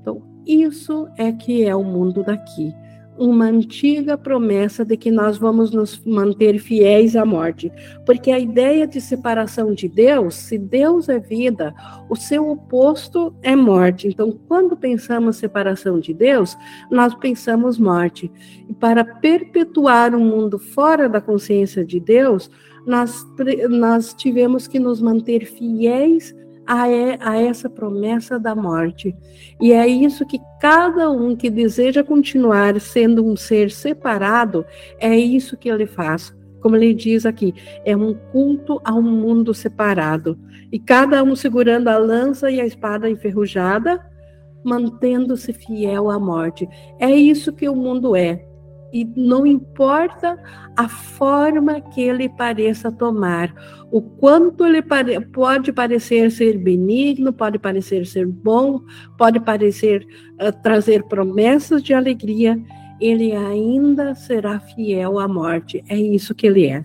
Então, isso é que é o mundo daqui uma antiga promessa de que nós vamos nos manter fiéis à morte. Porque a ideia de separação de Deus, se Deus é vida, o seu oposto é morte. Então, quando pensamos separação de Deus, nós pensamos morte. E para perpetuar um mundo fora da consciência de Deus, nós, nós tivemos que nos manter fiéis a, a essa promessa da morte. E é isso que cada um que deseja continuar sendo um ser separado, é isso que ele faz. Como ele diz aqui, é um culto a um mundo separado. E cada um segurando a lança e a espada enferrujada, mantendo-se fiel à morte. É isso que o mundo é e não importa a forma que ele pareça tomar, o quanto ele pare pode parecer ser benigno, pode parecer ser bom, pode parecer uh, trazer promessas de alegria, ele ainda será fiel à morte. É isso que ele é.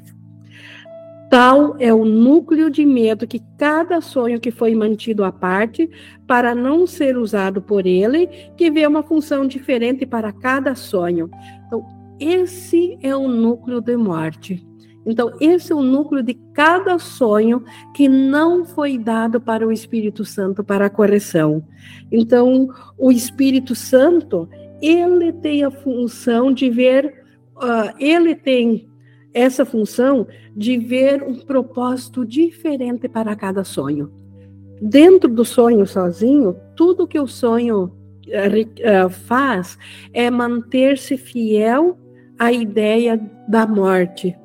Tal é o núcleo de medo que cada sonho que foi mantido à parte, para não ser usado por ele, que vê uma função diferente para cada sonho. Então, esse é o núcleo de morte. Então, esse é o núcleo de cada sonho que não foi dado para o Espírito Santo para a correção. Então, o Espírito Santo, ele tem a função de ver, uh, ele tem essa função de ver um propósito diferente para cada sonho. Dentro do sonho sozinho, tudo que o sonho faz é manter-se fiel à ideia da morte.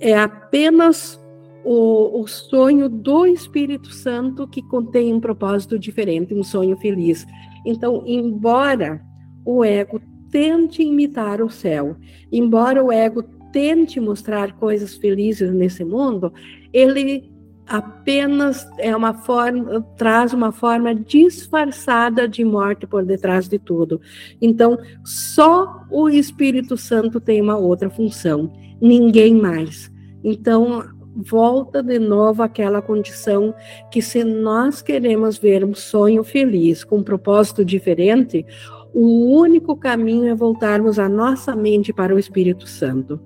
É apenas o, o, sonho do Espírito Santo que contém um propósito diferente, um sonho feliz. Então, embora o ego tente imitar o céu, embora o ego tente mostrar coisas felizes nesse mundo, ele apenas é uma forma, traz uma forma disfarçada de morte por detrás de tudo. Então, só o Espírito Santo tem uma outra função, ninguém mais. Então, volta de novo àquela condição que se nós queremos ver um sonho feliz com um propósito diferente, o único caminho é voltarmos a nossa mente para o Espírito Santo.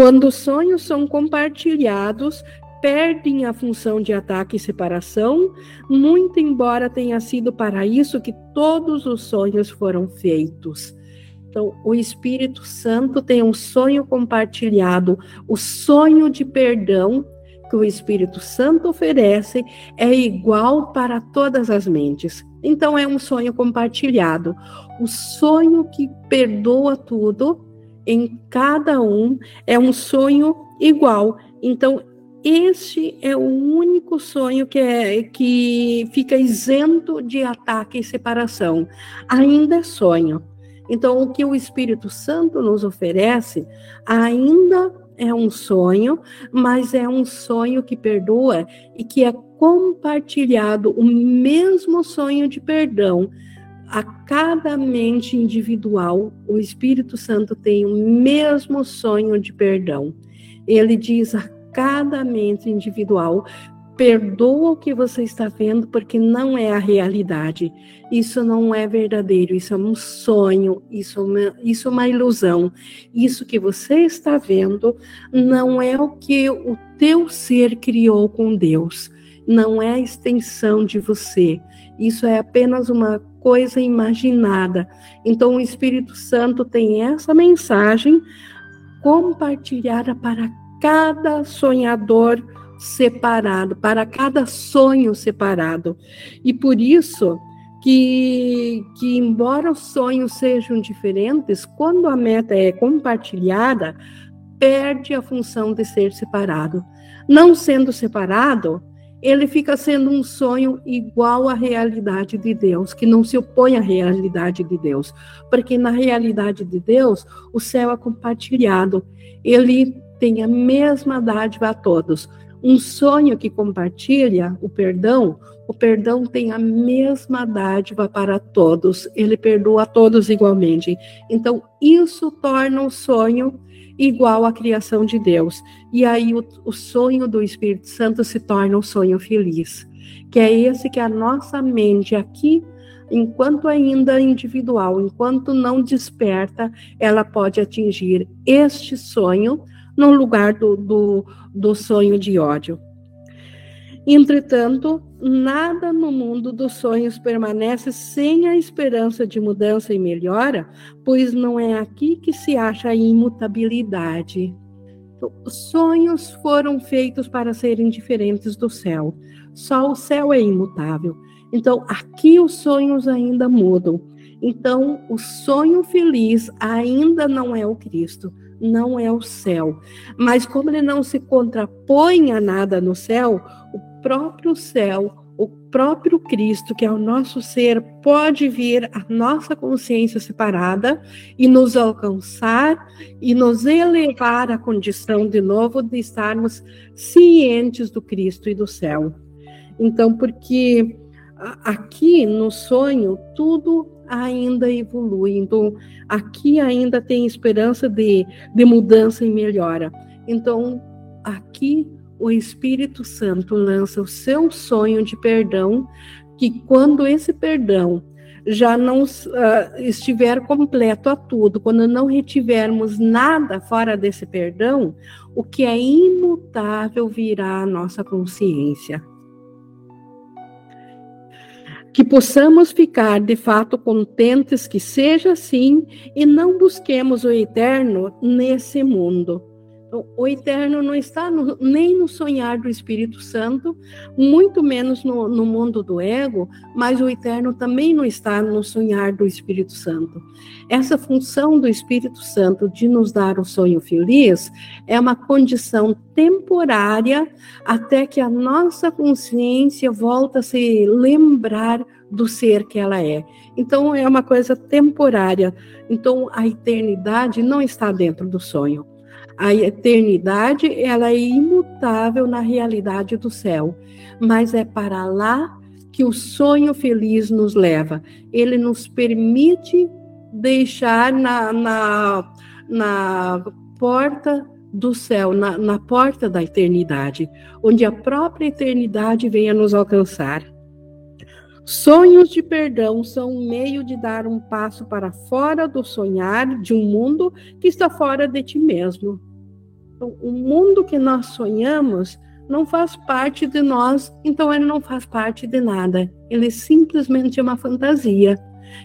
Quando os sonhos são compartilhados, perdem a função de ataque e separação, muito embora tenha sido para isso que todos os sonhos foram feitos. Então, o Espírito Santo tem um sonho compartilhado, o sonho de perdão que o Espírito Santo oferece é igual para todas as mentes. Então, é um sonho compartilhado. O sonho que perdoa tudo em cada um é um sonho igual. Então, este é o único sonho que, é, que fica isento de ataque e separação. Ainda é sonho. Então, o que o Espírito Santo nos oferece ainda é um sonho, mas é um sonho que perdoa e que é compartilhado o mesmo sonho de perdão a cada mente individual, o Espírito Santo tem o mesmo sonho de perdão. Ele diz a cada mente individual: perdoa o que você está vendo, porque não é a realidade. Isso não é verdadeiro, isso é um sonho, isso é uma, isso é uma ilusão. Isso que você está vendo não é o que o teu ser criou com Deus. não é extensão de você. Isso é apenas uma coisa imaginada. Então, o Espírito Santo tem essa mensagem compartilhada para cada sonhador separado, para cada sonho separado. E por isso que, que embora os sonhos sejam diferentes, quando a meta é compartilhada, perde a função de ser separado. Não sendo separado, ele fica sendo um sonho igual à realidade de Deus, que não se opõe à realidade de Deus, porque na realidade de Deus, o céu é compartilhado, ele tem a mesma dádiva a todos. Um sonho que compartilha o perdão, o perdão tem a mesma dádiva para todos, ele perdoa a todos igualmente. Então, isso torna o sonho igual à criação de Deus. E aí o, o sonho do Espírito Santo se torna um sonho feliz, que é esse que a nossa mente aqui enquanto ainda individual, enquanto não desperta, ela pode atingir este sonho no lugar do, do, do sonho de ódio. Entretanto, nada no mundo dos sonhos permanece sem a esperança de mudança e melhora, pois não é aqui que se acha a imutabilidade. Os sonhos foram feitos para serem diferentes do céu. Só o céu é imutável. Então, aqui os sonhos ainda mudam. Então, o sonho feliz ainda não é o Cristo, não é o céu. Mas como ele não se contrapõe a nada no céu, o próprio céu, o próprio Cristo, que é o nosso ser, pode vir à nossa consciência separada e nos alcançar e nos elevar à condição de novo de estarmos cientes do Cristo e do céu. Então, porque aqui no sonho tudo ainda evolui, então aqui ainda tem esperança de, de mudança e melhora. Então, aqui o Espírito Santo lança o seu sonho de perdão, que quando esse perdão já não uh, estiver completo a tudo, quando não retivermos nada fora desse perdão, o que é imutável virá à nossa consciência. Que possamos ficar de fato contentes que seja assim e não busquemos o eterno nesse mundo o eterno não está no, nem no sonhar do Espírito Santo, muito menos no, no, mundo do ego, mas o eterno também não está no sonhar do Espírito Santo. Essa função do Espírito Santo de nos dar o sonho feliz é uma condição temporária até que a nossa consciência volta a se lembrar do ser que ela é. Então é uma coisa temporária. Então a eternidade não está dentro do sonho. A eternidade, ela é imutável na realidade do céu, mas é para lá que o sonho feliz nos leva. Ele nos permite deixar na, na, na porta do céu, na, na porta da eternidade, onde a própria eternidade venha nos alcançar. Sonhos de perdão são um meio de dar um passo para fora do sonhar de um mundo que está fora de ti mesmo. O mundo que nós sonhamos não faz parte de nós, então ele não faz parte de nada. Ele simplesmente é uma fantasia.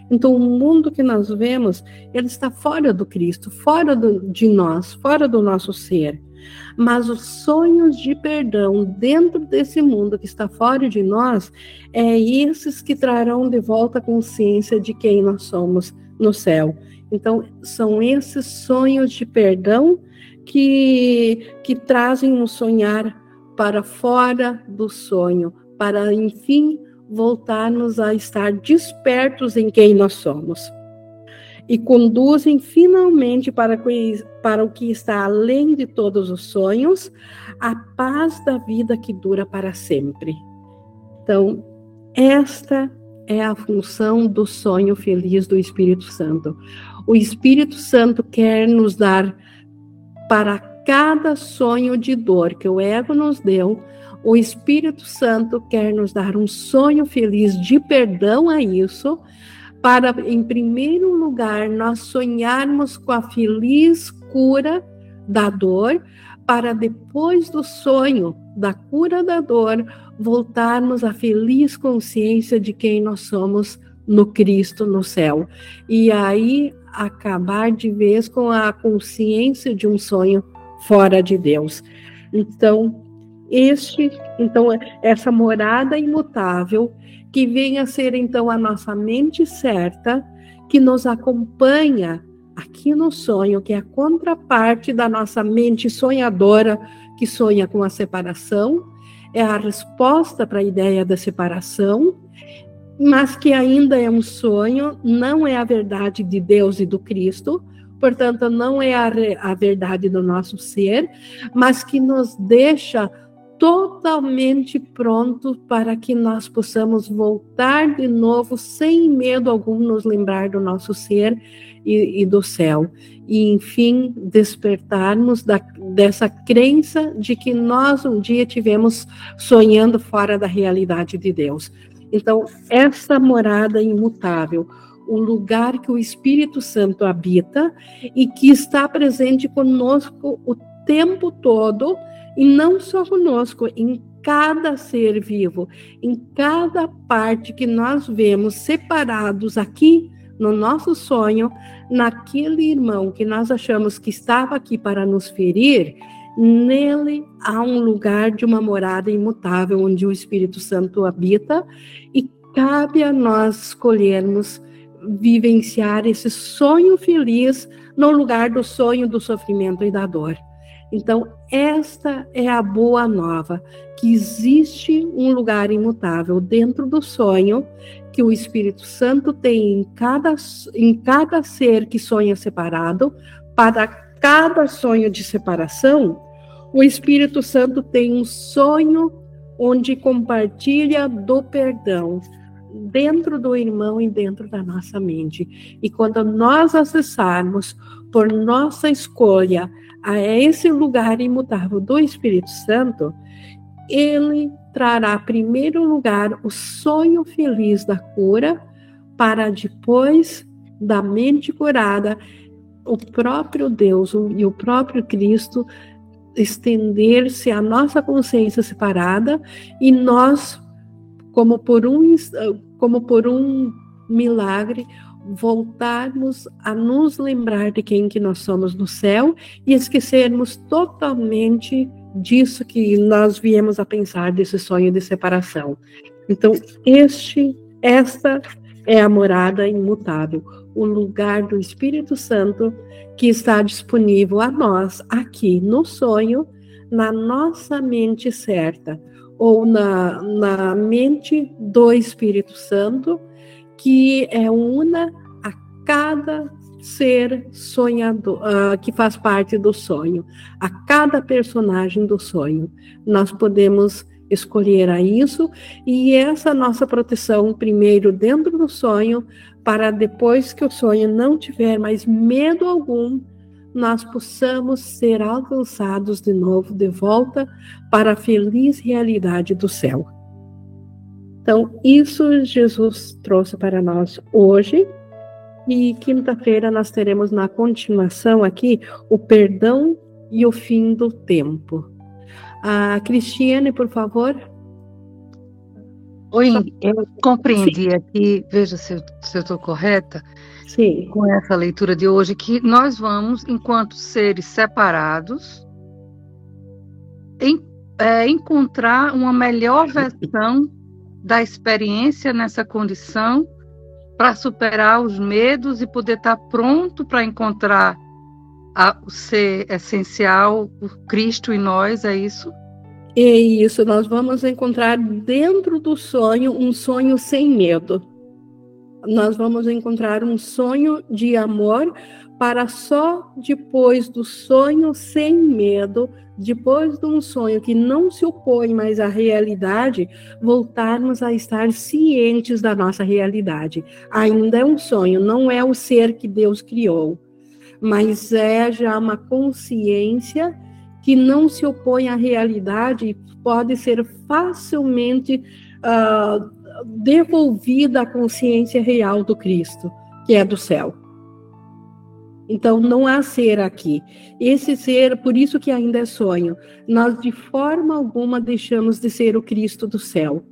Então, o mundo que nós vemos, ele está fora do Cristo, fora do, de nós, fora do nosso ser. Mas os sonhos de perdão dentro desse mundo que está fora de nós, é esses que trarão de volta a consciência de quem nós somos no céu. Então, são esses sonhos de perdão que, que trazem um sonhar para fora do sonho, para enfim voltarmos a estar despertos em quem nós somos. E conduzem finalmente para, para o que está além de todos os sonhos, a paz da vida que dura para sempre. Então, esta é a função do sonho feliz do Espírito Santo. O Espírito Santo quer nos dar para cada sonho de dor que o ego nos deu, o Espírito Santo quer nos dar um sonho feliz de perdão a isso, para, em primeiro lugar, nós sonharmos com a feliz cura da dor, para depois do sonho da cura da dor, voltarmos à feliz consciência de quem nós somos no Cristo no céu. E aí acabar de vez com a consciência de um sonho fora de Deus. Então, este, então essa morada imutável que venha a ser então a nossa mente certa que nos acompanha aqui no sonho, que é a contraparte da nossa mente sonhadora que sonha com a separação, é a resposta para a ideia da separação, mas que ainda é um sonho, não é a verdade de Deus e do Cristo, portanto, não é a, a verdade do nosso ser, mas que nos deixa totalmente pronto para que nós possamos voltar de novo, sem medo algum, nos lembrar do nosso ser e, e do céu. E, enfim, despertarmos da, dessa crença de que nós um dia tivemos sonhando fora da realidade de Deus. Então, essa morada imutável, o lugar que o Espírito Santo habita e que está presente conosco o tempo todo, e não só conosco, em cada ser vivo, em cada parte que nós vemos separados aqui no nosso sonho, naquele irmão que nós achamos que estava aqui para nos ferir, nele há um lugar de uma morada imutável onde o Espírito Santo habita e cabe a nós escolhermos vivenciar esse sonho feliz no lugar do sonho do sofrimento e da dor. Então, esta é a boa nova, que existe um lugar imutável dentro do sonho que o Espírito Santo tem em cada, em cada ser que sonha separado, para cada sonho de separação, o Espírito Santo tem um sonho onde compartilha do perdão dentro do irmão e dentro da nossa mente. E quando nós acessarmos por nossa escolha a esse lugar imutável do Espírito Santo, ele trará primeiro lugar o sonho feliz da cura, para depois da mente curada, o próprio Deus e o próprio Cristo estender-se à nossa consciência separada e nós, como por um, como por um milagre, voltarmos a nos lembrar de quem que nós somos no céu e esquecermos totalmente disso que nós viemos a pensar desse sonho de separação. Então, este esta é a morada imutável, o lugar do Espírito Santo que está disponível a nós aqui no sonho, na nossa mente certa, ou na, na mente do Espírito Santo, que é una a cada ser sonhador, uh, que faz parte do sonho, a cada personagem do sonho. Nós podemos escolher a isso e essa nossa proteção primeiro dentro do sonho para depois que o sonho não tiver mais medo algum nós possamos ser alcançados de novo de volta para a feliz realidade do céu. Então, isso Jesus trouxe para nós hoje. E quinta-feira nós teremos na continuação aqui o perdão e o fim do tempo. A Cristiane, por favor.
Oi, eu compreendi Sim. aqui, veja se, se eu estou correta, Sim. com essa leitura de hoje, que nós vamos, enquanto seres separados, em, é, encontrar uma melhor versão da experiência nessa condição para superar os medos e poder estar tá pronto para encontrar a, o ser essencial, o Cristo em nós, é isso?
É isso, nós vamos encontrar dentro do sonho um sonho sem medo. Nós vamos encontrar um sonho de amor para só depois do sonho sem medo depois de um sonho que não se opõe mais à realidade, voltarmos a estar cientes da nossa realidade. Ainda é um sonho, não é o ser que Deus criou, mas é já uma consciência que não se opõe à realidade pode ser facilmente uh, devolvida à consciência real do Cristo, que é do céu. Então não há ser aqui. Esse ser, por isso que ainda é sonho. Nós de forma alguma deixamos de ser o Cristo do céu.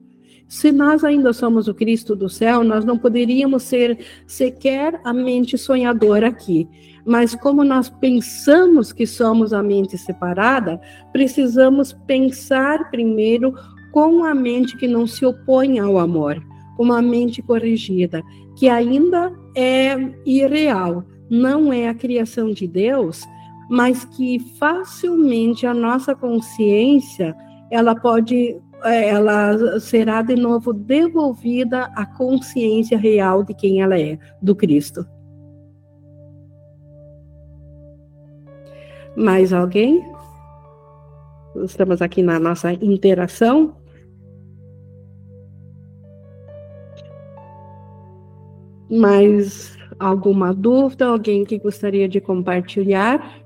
Se nós ainda somos o Cristo do céu, nós não poderíamos ser sequer a mente sonhadora aqui. Mas como nós pensamos que somos a mente separada, precisamos pensar primeiro com a mente que não se opõe ao amor, com uma mente corrigida, que ainda é irreal, não é a criação de Deus, mas que facilmente a nossa consciência ela pode ela será de novo devolvida à consciência real de quem ela é, do Cristo. Mais alguém? Estamos aqui na nossa interação. Mais alguma dúvida? Alguém que gostaria de compartilhar?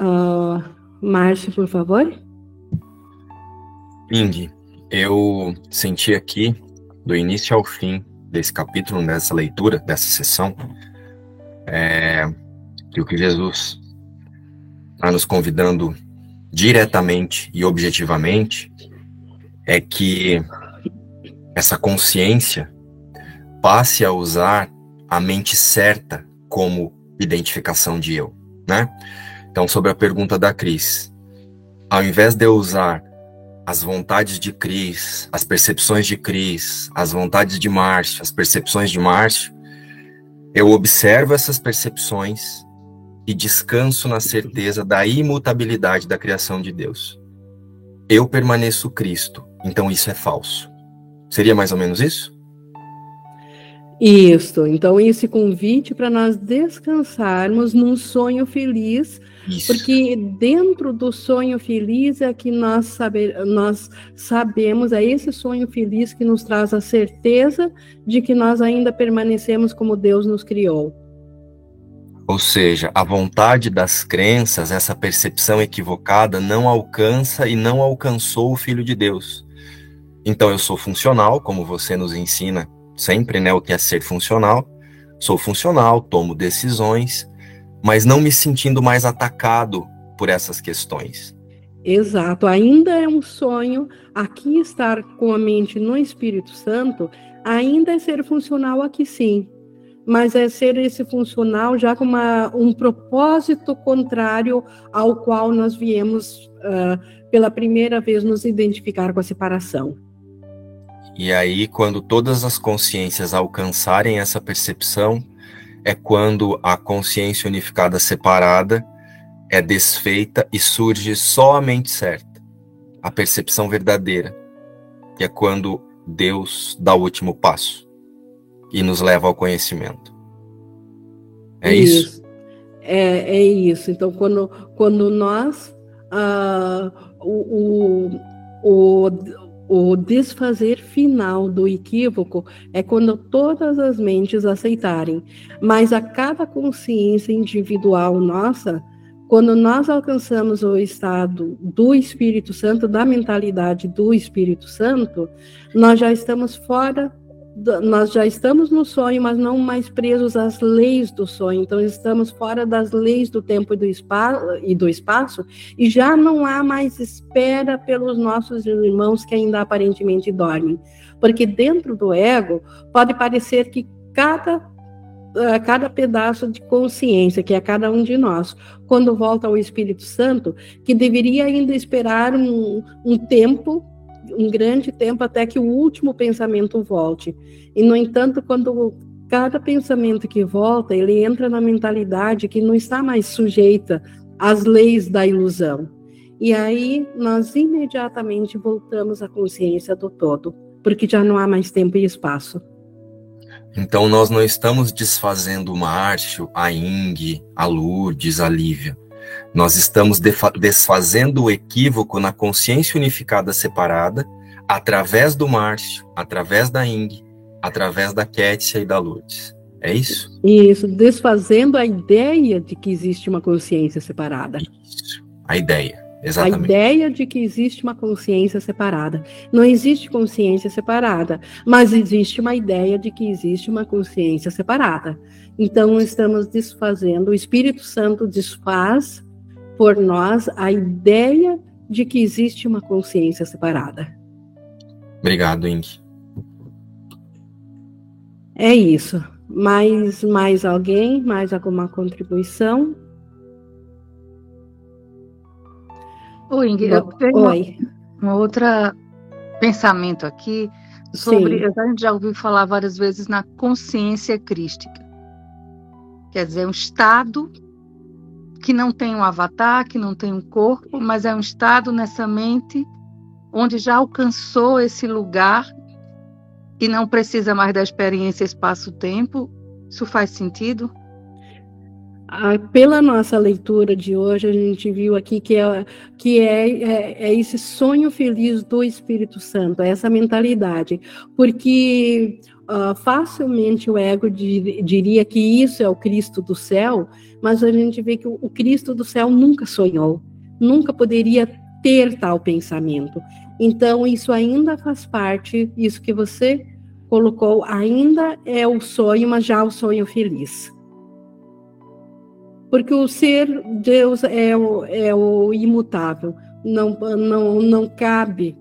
Uh, Márcio, por favor.
Ing, eu senti aqui, do início ao fim desse capítulo, dessa leitura, dessa sessão, é, que o que Jesus está nos convidando diretamente e objetivamente é que essa consciência passe a usar a mente certa como identificação de eu, né? Então, sobre a pergunta da Cris, ao invés de eu usar as vontades de Cris, as percepções de Cris, as vontades de Márcio, as percepções de Márcio, eu observo essas percepções e descanso na certeza da imutabilidade da criação de Deus. Eu permaneço Cristo, então isso é falso. Seria mais ou menos isso?
Isso. Então, esse convite para nós descansarmos num sonho feliz isso. Porque dentro do sonho feliz é que nós, saber, nós sabemos, é esse sonho feliz que nos traz a certeza de que nós ainda permanecemos como Deus nos criou.
Ou seja, a vontade das crenças, essa percepção equivocada, não alcança e não alcançou o Filho de Deus. Então eu sou funcional, como você nos ensina sempre, né? O que é ser funcional. Sou funcional, tomo decisões, mas não me sentindo mais atacado por essas questões.
Exato, ainda é um sonho aqui estar com a mente no Espírito Santo, ainda é ser funcional aqui sim, mas é ser esse funcional já com uma, um propósito contrário ao qual nós viemos uh, pela primeira vez nos identificar com a separação.
E aí, quando todas as consciências alcançarem essa percepção, é quando a consciência unificada separada é desfeita e surge só a mente certa, a percepção verdadeira, que é quando Deus dá o último passo e nos leva ao conhecimento. É isso? isso?
É, é isso. Então, quando, quando nós. Uh, o, o, o o desfazer final do equívoco é quando todas as mentes aceitarem, mas a cada consciência individual nossa, quando nós alcançamos o estado do Espírito Santo, da mentalidade do Espírito Santo, nós já estamos fora nós já estamos no sonho, mas não mais presos às leis do sonho. Então estamos fora das leis do tempo e do espaço e do espaço e já não há mais espera pelos nossos irmãos que ainda aparentemente dormem, porque dentro do ego pode parecer que cada eh, cada pedaço de consciência, que é cada um de nós, quando volta ao Espírito Santo, que deveria ainda esperar um, um tempo um grande tempo até que o último pensamento volte. E, no entanto, quando cada pensamento que volta, ele entra na mentalidade que não está mais sujeita às leis da ilusão. E aí nós imediatamente voltamos à consciência do todo, porque já não há mais tempo e espaço.
Então nós não estamos desfazendo o Márcio, a Ing, a Lourdes, a Lívia. Nós estamos desfazendo o equívoco na consciência unificada separada, através do Márcio, através da Ing, através da Kétia e da Lourdes. É isso?
Isso, desfazendo a ideia de que existe uma consciência separada.
Isso, a ideia, Exatamente.
A ideia de que existe uma consciência separada. Não existe consciência separada, mas existe uma ideia de que existe uma consciência separada. Então, estamos desfazendo, o Espírito Santo desfaz por nós a ideia de que existe uma consciência separada.
Obrigado, Ing.
É isso. Mais, mais alguém? Mais alguma contribuição?
Oi, Ing, eu tenho Oi. Uma, uma outra pensamento aqui sobre. Sim. A gente já ouviu falar várias vezes na consciência crística. Quer dizer, um estado que não tem um avatar, que não tem um corpo, mas é um estado nessa mente onde já alcançou esse lugar e não precisa mais da experiência espaço-tempo. Isso faz sentido?
Ah, pela nossa leitura de hoje, a gente viu aqui que, é, que é, é, é, esse sonho feliz do Espírito Santo, é essa mentalidade, porque uh, facilmente o ego dir, diria que isso é o Cristo do céu, mas a gente vê que o, o Cristo do céu nunca sonhou, nunca poderia ter tal pensamento. Então, isso ainda faz parte, isso que você colocou, ainda é o sonho, mas já o sonho feliz. Porque o ser Deus é o, é o imutável. Não, não, não cabe,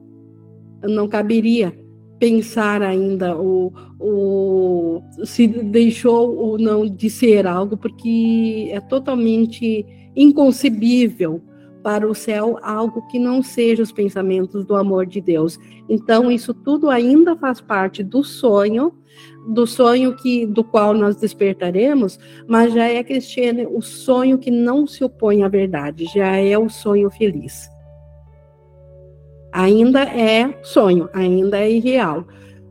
não caberia pensar ainda o, o se deixou ou não de ser algo, porque é totalmente inconcebível para o céu algo que não seja os pensamentos do amor de Deus. Então isso tudo ainda faz parte do sonho do sonho que do qual nós despertaremos, mas já é Cristiane o sonho que não se opõe à verdade, já é o sonho feliz. Ainda é sonho, ainda é irreal,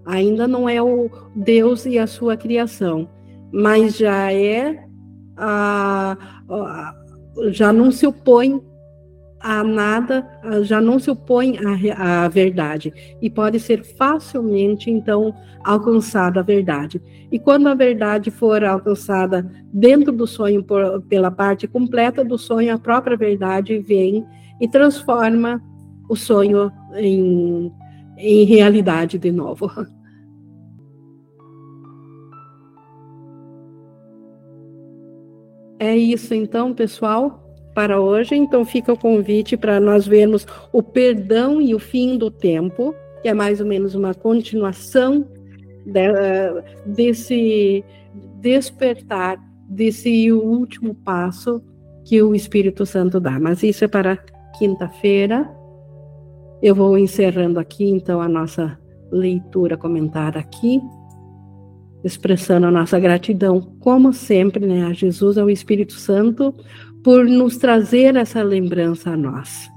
ainda não é o Deus e a sua criação, mas já é a, já não se opõe a nada, já não se opõe à, à verdade. E pode ser facilmente então alcançada a verdade. E quando a verdade for alcançada dentro do sonho por, pela parte completa do sonho, a própria verdade vem e transforma o sonho em, em realidade de novo. É isso então, pessoal para hoje. Então fica o convite para nós vermos o perdão e o fim do tempo, que é mais ou menos uma continuação de, desse despertar, desse último passo que o Espírito Santo dá. Mas isso é para quinta-feira. Eu vou encerrando aqui então a nossa leitura comentada aqui, expressando a nossa gratidão, como sempre, né, a Jesus, ao Espírito Santo, por nos trazer essa lembrança a nós.